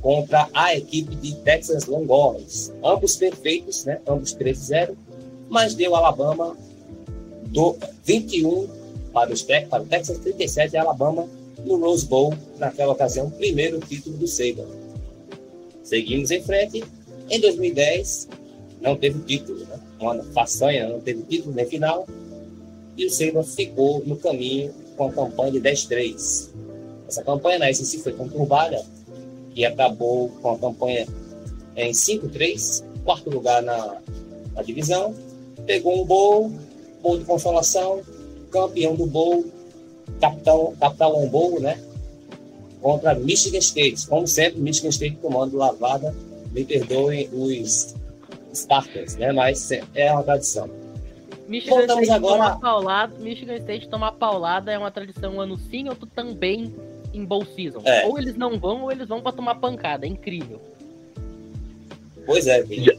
contra a equipe de Texas Longhorns. Ambos perfeitos, né? ambos 3-0, mas deu Alabama do 21 para, os, para o Texas, 37 Alabama no Rose Bowl, naquela ocasião, primeiro título do Saban. Seguimos em frente. Em 2010, não teve título, né? uma façanha, não teve título nem final. E o Saban ficou no caminho com a campanha de 10-3. Essa campanha na SEC foi conturbada e acabou com a campanha em 5-3, quarto lugar na, na, divisão. Pegou um bowl, bowl de consolação, campeão do bowl, capitão, capitão bowl, né? Contra Michigan State. Como sempre, Michigan State tomando lavada. Me perdoem os Spartans, né? Mas é uma tradição. Michigan Voltamos State agora. Tomar paulada, Michigan State tomar paulada é uma tradição ano sim, ou tu também em bowl season. É. Ou eles não vão, ou eles vão para tomar pancada. É incrível. Pois é, Já,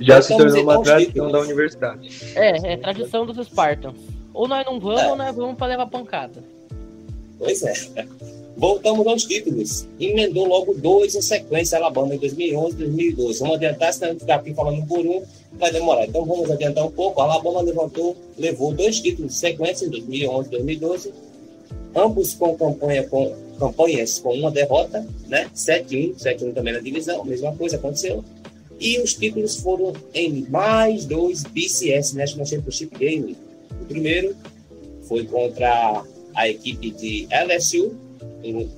já se tornou uma tradição da universidade. É, é tradição dos Spartans. Ou nós não vamos, é. ou nós vamos para levar pancada. Pois é. Voltamos aos títulos. Emendou logo dois em sequência, Alabama, em 2011 e 2012. Vamos adiantar, senão ficar aqui falando por um, vai demorar. Então vamos adiantar um pouco. A Alabama levantou, levou dois títulos de sequência em 2011 e 2012, ambos com campanha com campanhas com uma derrota, né? 7-1, 7-1 também na divisão, mesma coisa aconteceu. E os títulos foram em mais dois BCS National Championship Game. O primeiro foi contra a equipe de LSU, um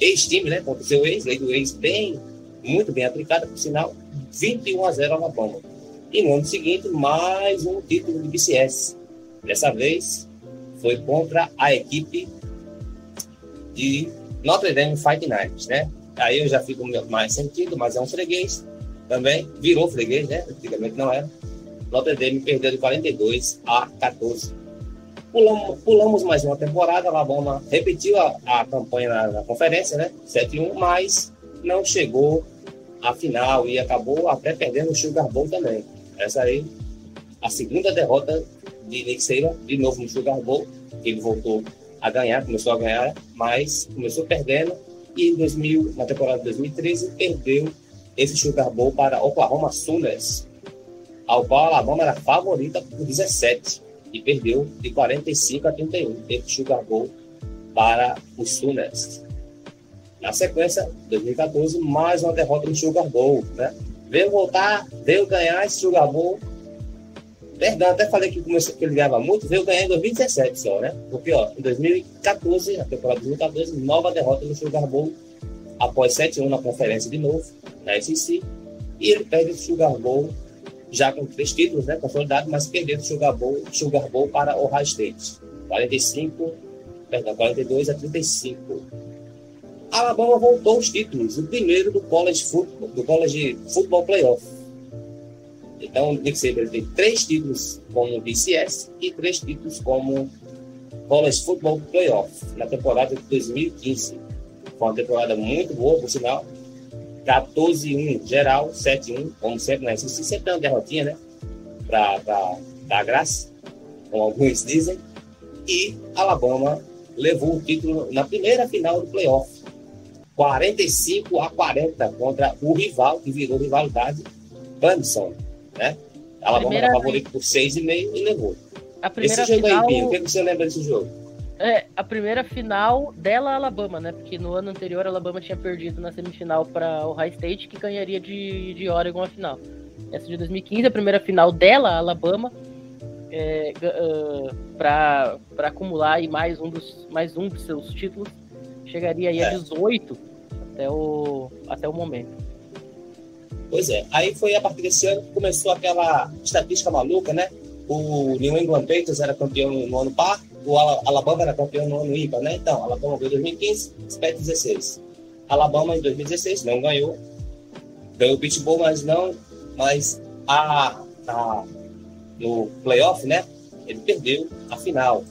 ex-time, né? Contra o seu ex, lei do ex bem, muito bem aplicada, por sinal, 21 a 0 Alabama. E no ano seguinte, mais um título de BCS. Dessa vez foi contra a equipe de Notre Dame Fight Nights, né? Aí eu já fico mais sentido, mas é um freguês também, virou freguês, né? Antigamente não era. Notre Dame perdeu de 42 a 14 Pulamos, pulamos mais uma temporada, Alabama repetiu a, a campanha na, na, conferência, né? 7-1, mas não chegou à final e acabou até perdendo o Sugar Bowl também. Essa aí, a segunda derrota de Nick Saban, de novo no Sugar Bowl, ele voltou a ganhar, começou a ganhar, mas começou perdendo e em 2000, na temporada de 2013 perdeu esse Sugar Bowl para Oklahoma Sooners, ao qual a Alabama era favorita por 17 e perdeu de 45 a 31 esse Sugar Bowl para os Sooners. Na sequência, 2014, mais uma derrota no Sugar Bowl, né? Veio voltar, veio ganhar esse Sugar Bowl Perdão, até falei que, começou, que ele ganhava muito, veio ganhar em 2017 só, né? Porque, ó, em 2014, na temporada de 2014, nova derrota no Sugar Bowl, após 7-1 na conferência de novo, na SEC, e ele perde o Sugar Bowl já com três títulos, né, consolidado, mas perdendo o Sugar Bowl, Sugar Bowl para Ohio State. 45, perdão, 42 a 35. A Alabama voltou os títulos, o primeiro do College Football, do College Football Playoff então, o Nick Saban tem três títulos como BCS e três títulos como College Football Playoff na temporada de 2015. Foi uma temporada muito boa, por sinal. 14-1 geral, 7-1, como sempre na SEC. Sempre tem uma derrotinha, né? Para dar graça, como alguns dizem. E Alabama levou o título na primeira final do playoff. 45 a 40 contra o rival, que virou rivalidade, Clemson né? Alabama primeira... era favorito por 6,5 e levou. A primeira Esse jogo final... aí, Binho, o que você lembra desse jogo? É, a primeira final dela Alabama, né? Porque no ano anterior a Alabama tinha perdido na semifinal para o High State, que ganharia de, de Oregon a final. Essa de 2015, a primeira final dela, Alabama, é, uh, para acumular aí mais um, dos, mais um dos seus títulos, chegaria aí é. a 18 até o, até o momento. Pois é. Aí foi a partir desse ano que começou aquela estatística maluca, né? O New England Patriots era campeão no ano par, o Alabama era campeão no ano ímpar, né? Então, Alabama ganhou em 2015, SPEC 16. Alabama em 2016 não ganhou. Ganhou o Beach Bowl, mas não. Mas a, a, no playoff, né? Ele perdeu a final.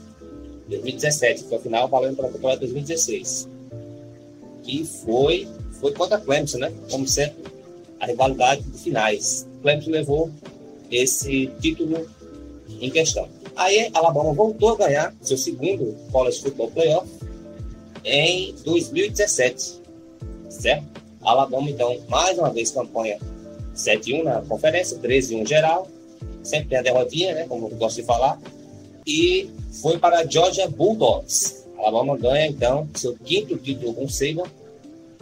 2017, foi a final valendo para a temporada 2016. Que foi, foi contra a Clemson, né? Como sempre, a rivalidade de finais. Clemson levou esse título em questão. Aí Alabama voltou a ganhar seu segundo College Football Playoff em 2017, certo? Alabama, então, mais uma vez campanha 7-1 na conferência, 13-1 geral, sempre tem a derrotinha, né, como eu gosto de falar, e foi para a Georgia Bulldogs. Alabama ganha, então, seu quinto título com Saban,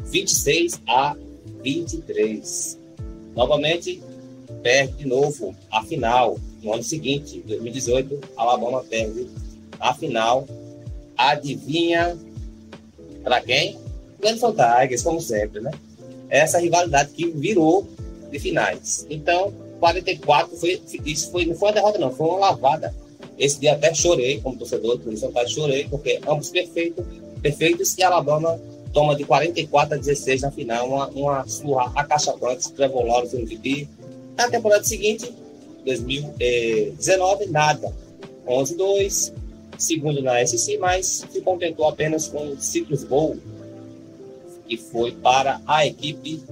26 a 23. Novamente, perde de novo a final no ano seguinte, 2018, Alabama perde a final. Adivinha para quem? Clemson Tigers, como sempre, né? Essa rivalidade que virou de finais. Então, 44 foi isso foi não foi uma derrota não, foi uma lavada. Esse dia até chorei como torcedor do Clemson Tigers, chorei porque ambos perfeitos, perfeitos e Alabama toma de 44 a 16 na final, uma, uma surra acachapante, Trevor MVP. Na temporada seguinte, 2019, nada. 11-2, segundo na SEC, mas se contentou apenas com o Citrus Bowl, que foi para a equipe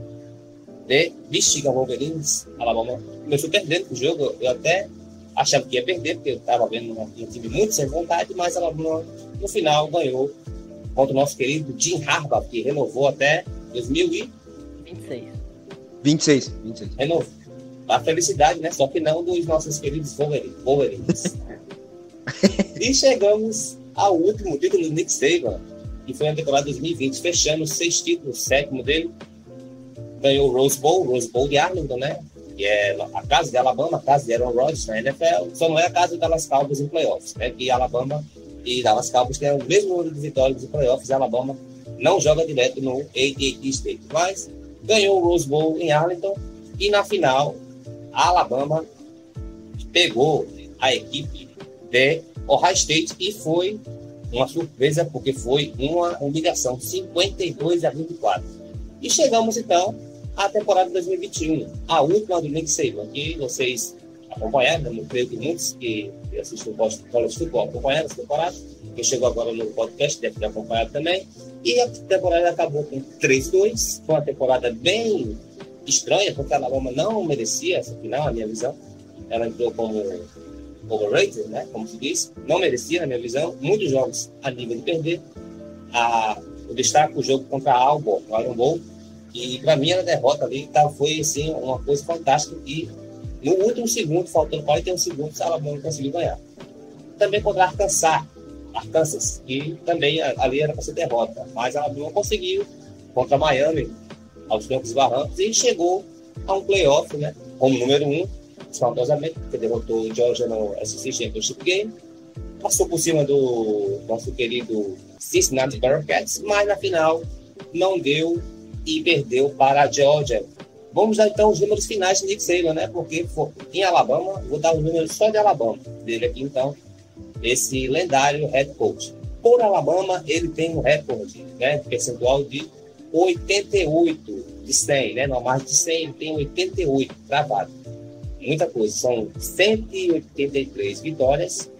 de Michigan Wolverines. Alabama começou perdendo o jogo, eu até achava que ia perder, porque eu estava vendo um, um time muito sem vontade, mas Alabama no final ganhou contra o nosso querido Jim Harbaugh, que renovou até 2026. 26. 26. Renovou. A felicidade, né? Só que não dos nossos queridos Wolverines. e chegamos ao último título do Nick Saban, que foi na temporada 2020, fechando seis títulos, sétimo dele. Ganhou o Rose Bowl, Rose Bowl de Arlington, né? Que é a casa de Alabama, a casa de Aaron Rodgers na NFL, só não é a casa de Dallas Cowboys em playoffs, né? Que Alabama e Dallas Cowboys tem o mesmo número de vitórias dos playoffs. Alabama não joga direto no AT&T State, mas ganhou o Rose Bowl em Arlington e na final a Alabama pegou a equipe de Ohio State e foi uma surpresa porque foi uma humilhação 52 a 24. E chegamos então à temporada 2021, a última do Nick Saban, que vocês acompanharam, não creio que muitos que assistem o College Futebol acompanharam essa temporada, que chegou agora no podcast deve ter acompanhado também. E a temporada acabou com 3-2, foi uma temporada bem estranha, porque a Alabama não merecia essa final, a minha visão. Ela entrou como overrated, né? Como se diz, não merecia, na minha visão, muitos jogos a nível de perder. Eu destaco o jogo contra a Albo, no Iron Bowl, e para mim a derrota ali tá, foi assim, uma coisa fantástica. E no último segundo, faltando 41 segundos, a Alabama conseguiu ganhar. Também contra Arkansas, Arkansas, que também ali era para ser derrota, mas a Alabama conseguiu contra Miami, aos campos barrancos, e chegou a um playoff, né? Como número um, espantosamente, que derrotou o Georgia no SEC Championship Game, passou por cima do nosso querido Cincinnati Bearcats, mas na final não deu e perdeu para a Georgia. Vamos dar então os números finais de Nick Saban, né? Porque em Alabama, vou dar os números só de Alabama dele aqui então, esse lendário head coach. Por Alabama, ele tem um recorde, né? Percentual de 88 de 100, né? Não mais de 100, ele tem 88 travado. Muita coisa. São 183 vitórias,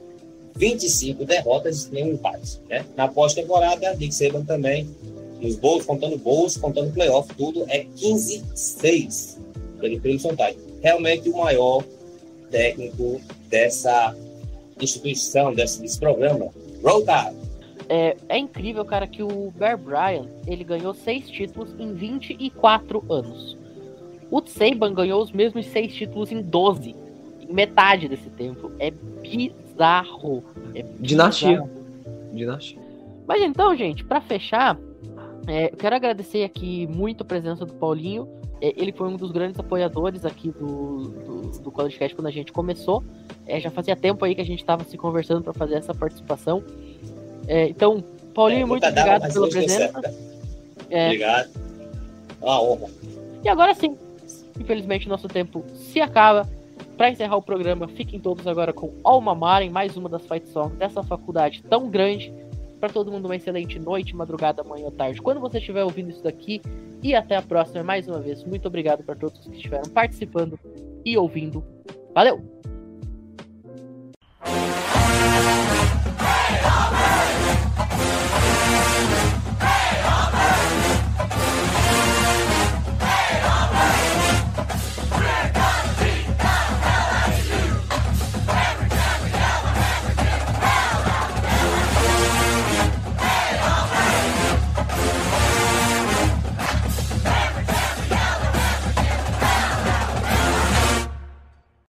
25 derrotas e nenhum empate. Né? Na pós-temporada, Nick Saban também, nos gols, contando gols, contando playoff, tudo é 15-6 pelo Crimson Tide. Realmente o maior técnico dessa instituição, desse, desse programa. Roll Tide! É, é, incrível, cara, que o Bear Bryant ele ganhou seis títulos em 24 anos. O Saban ganhou os mesmos seis títulos em 12, em metade desse tempo. É bizarro. É Dinastia. Dinastia. Mas então, gente, para fechar, é, eu quero agradecer aqui muito a presença do Paulinho. É, ele foi um dos grandes apoiadores aqui do, do, do College Cast quando a gente começou. É, já fazia tempo aí que a gente estava se conversando para fazer essa participação. É, então, Paulinho, é, muito obrigado pela presença. É. Obrigado. Uma honra. E agora sim, infelizmente nosso tempo se acaba. Para encerrar o programa, fiquem todos agora com Alma Maren, mais uma das fight songs dessa faculdade tão grande. Para todo mundo, uma excelente noite, madrugada, manhã ou tarde, quando você estiver ouvindo isso daqui. E até a próxima, mais uma vez. Muito obrigado para todos que estiveram participando e ouvindo. Valeu! Hey,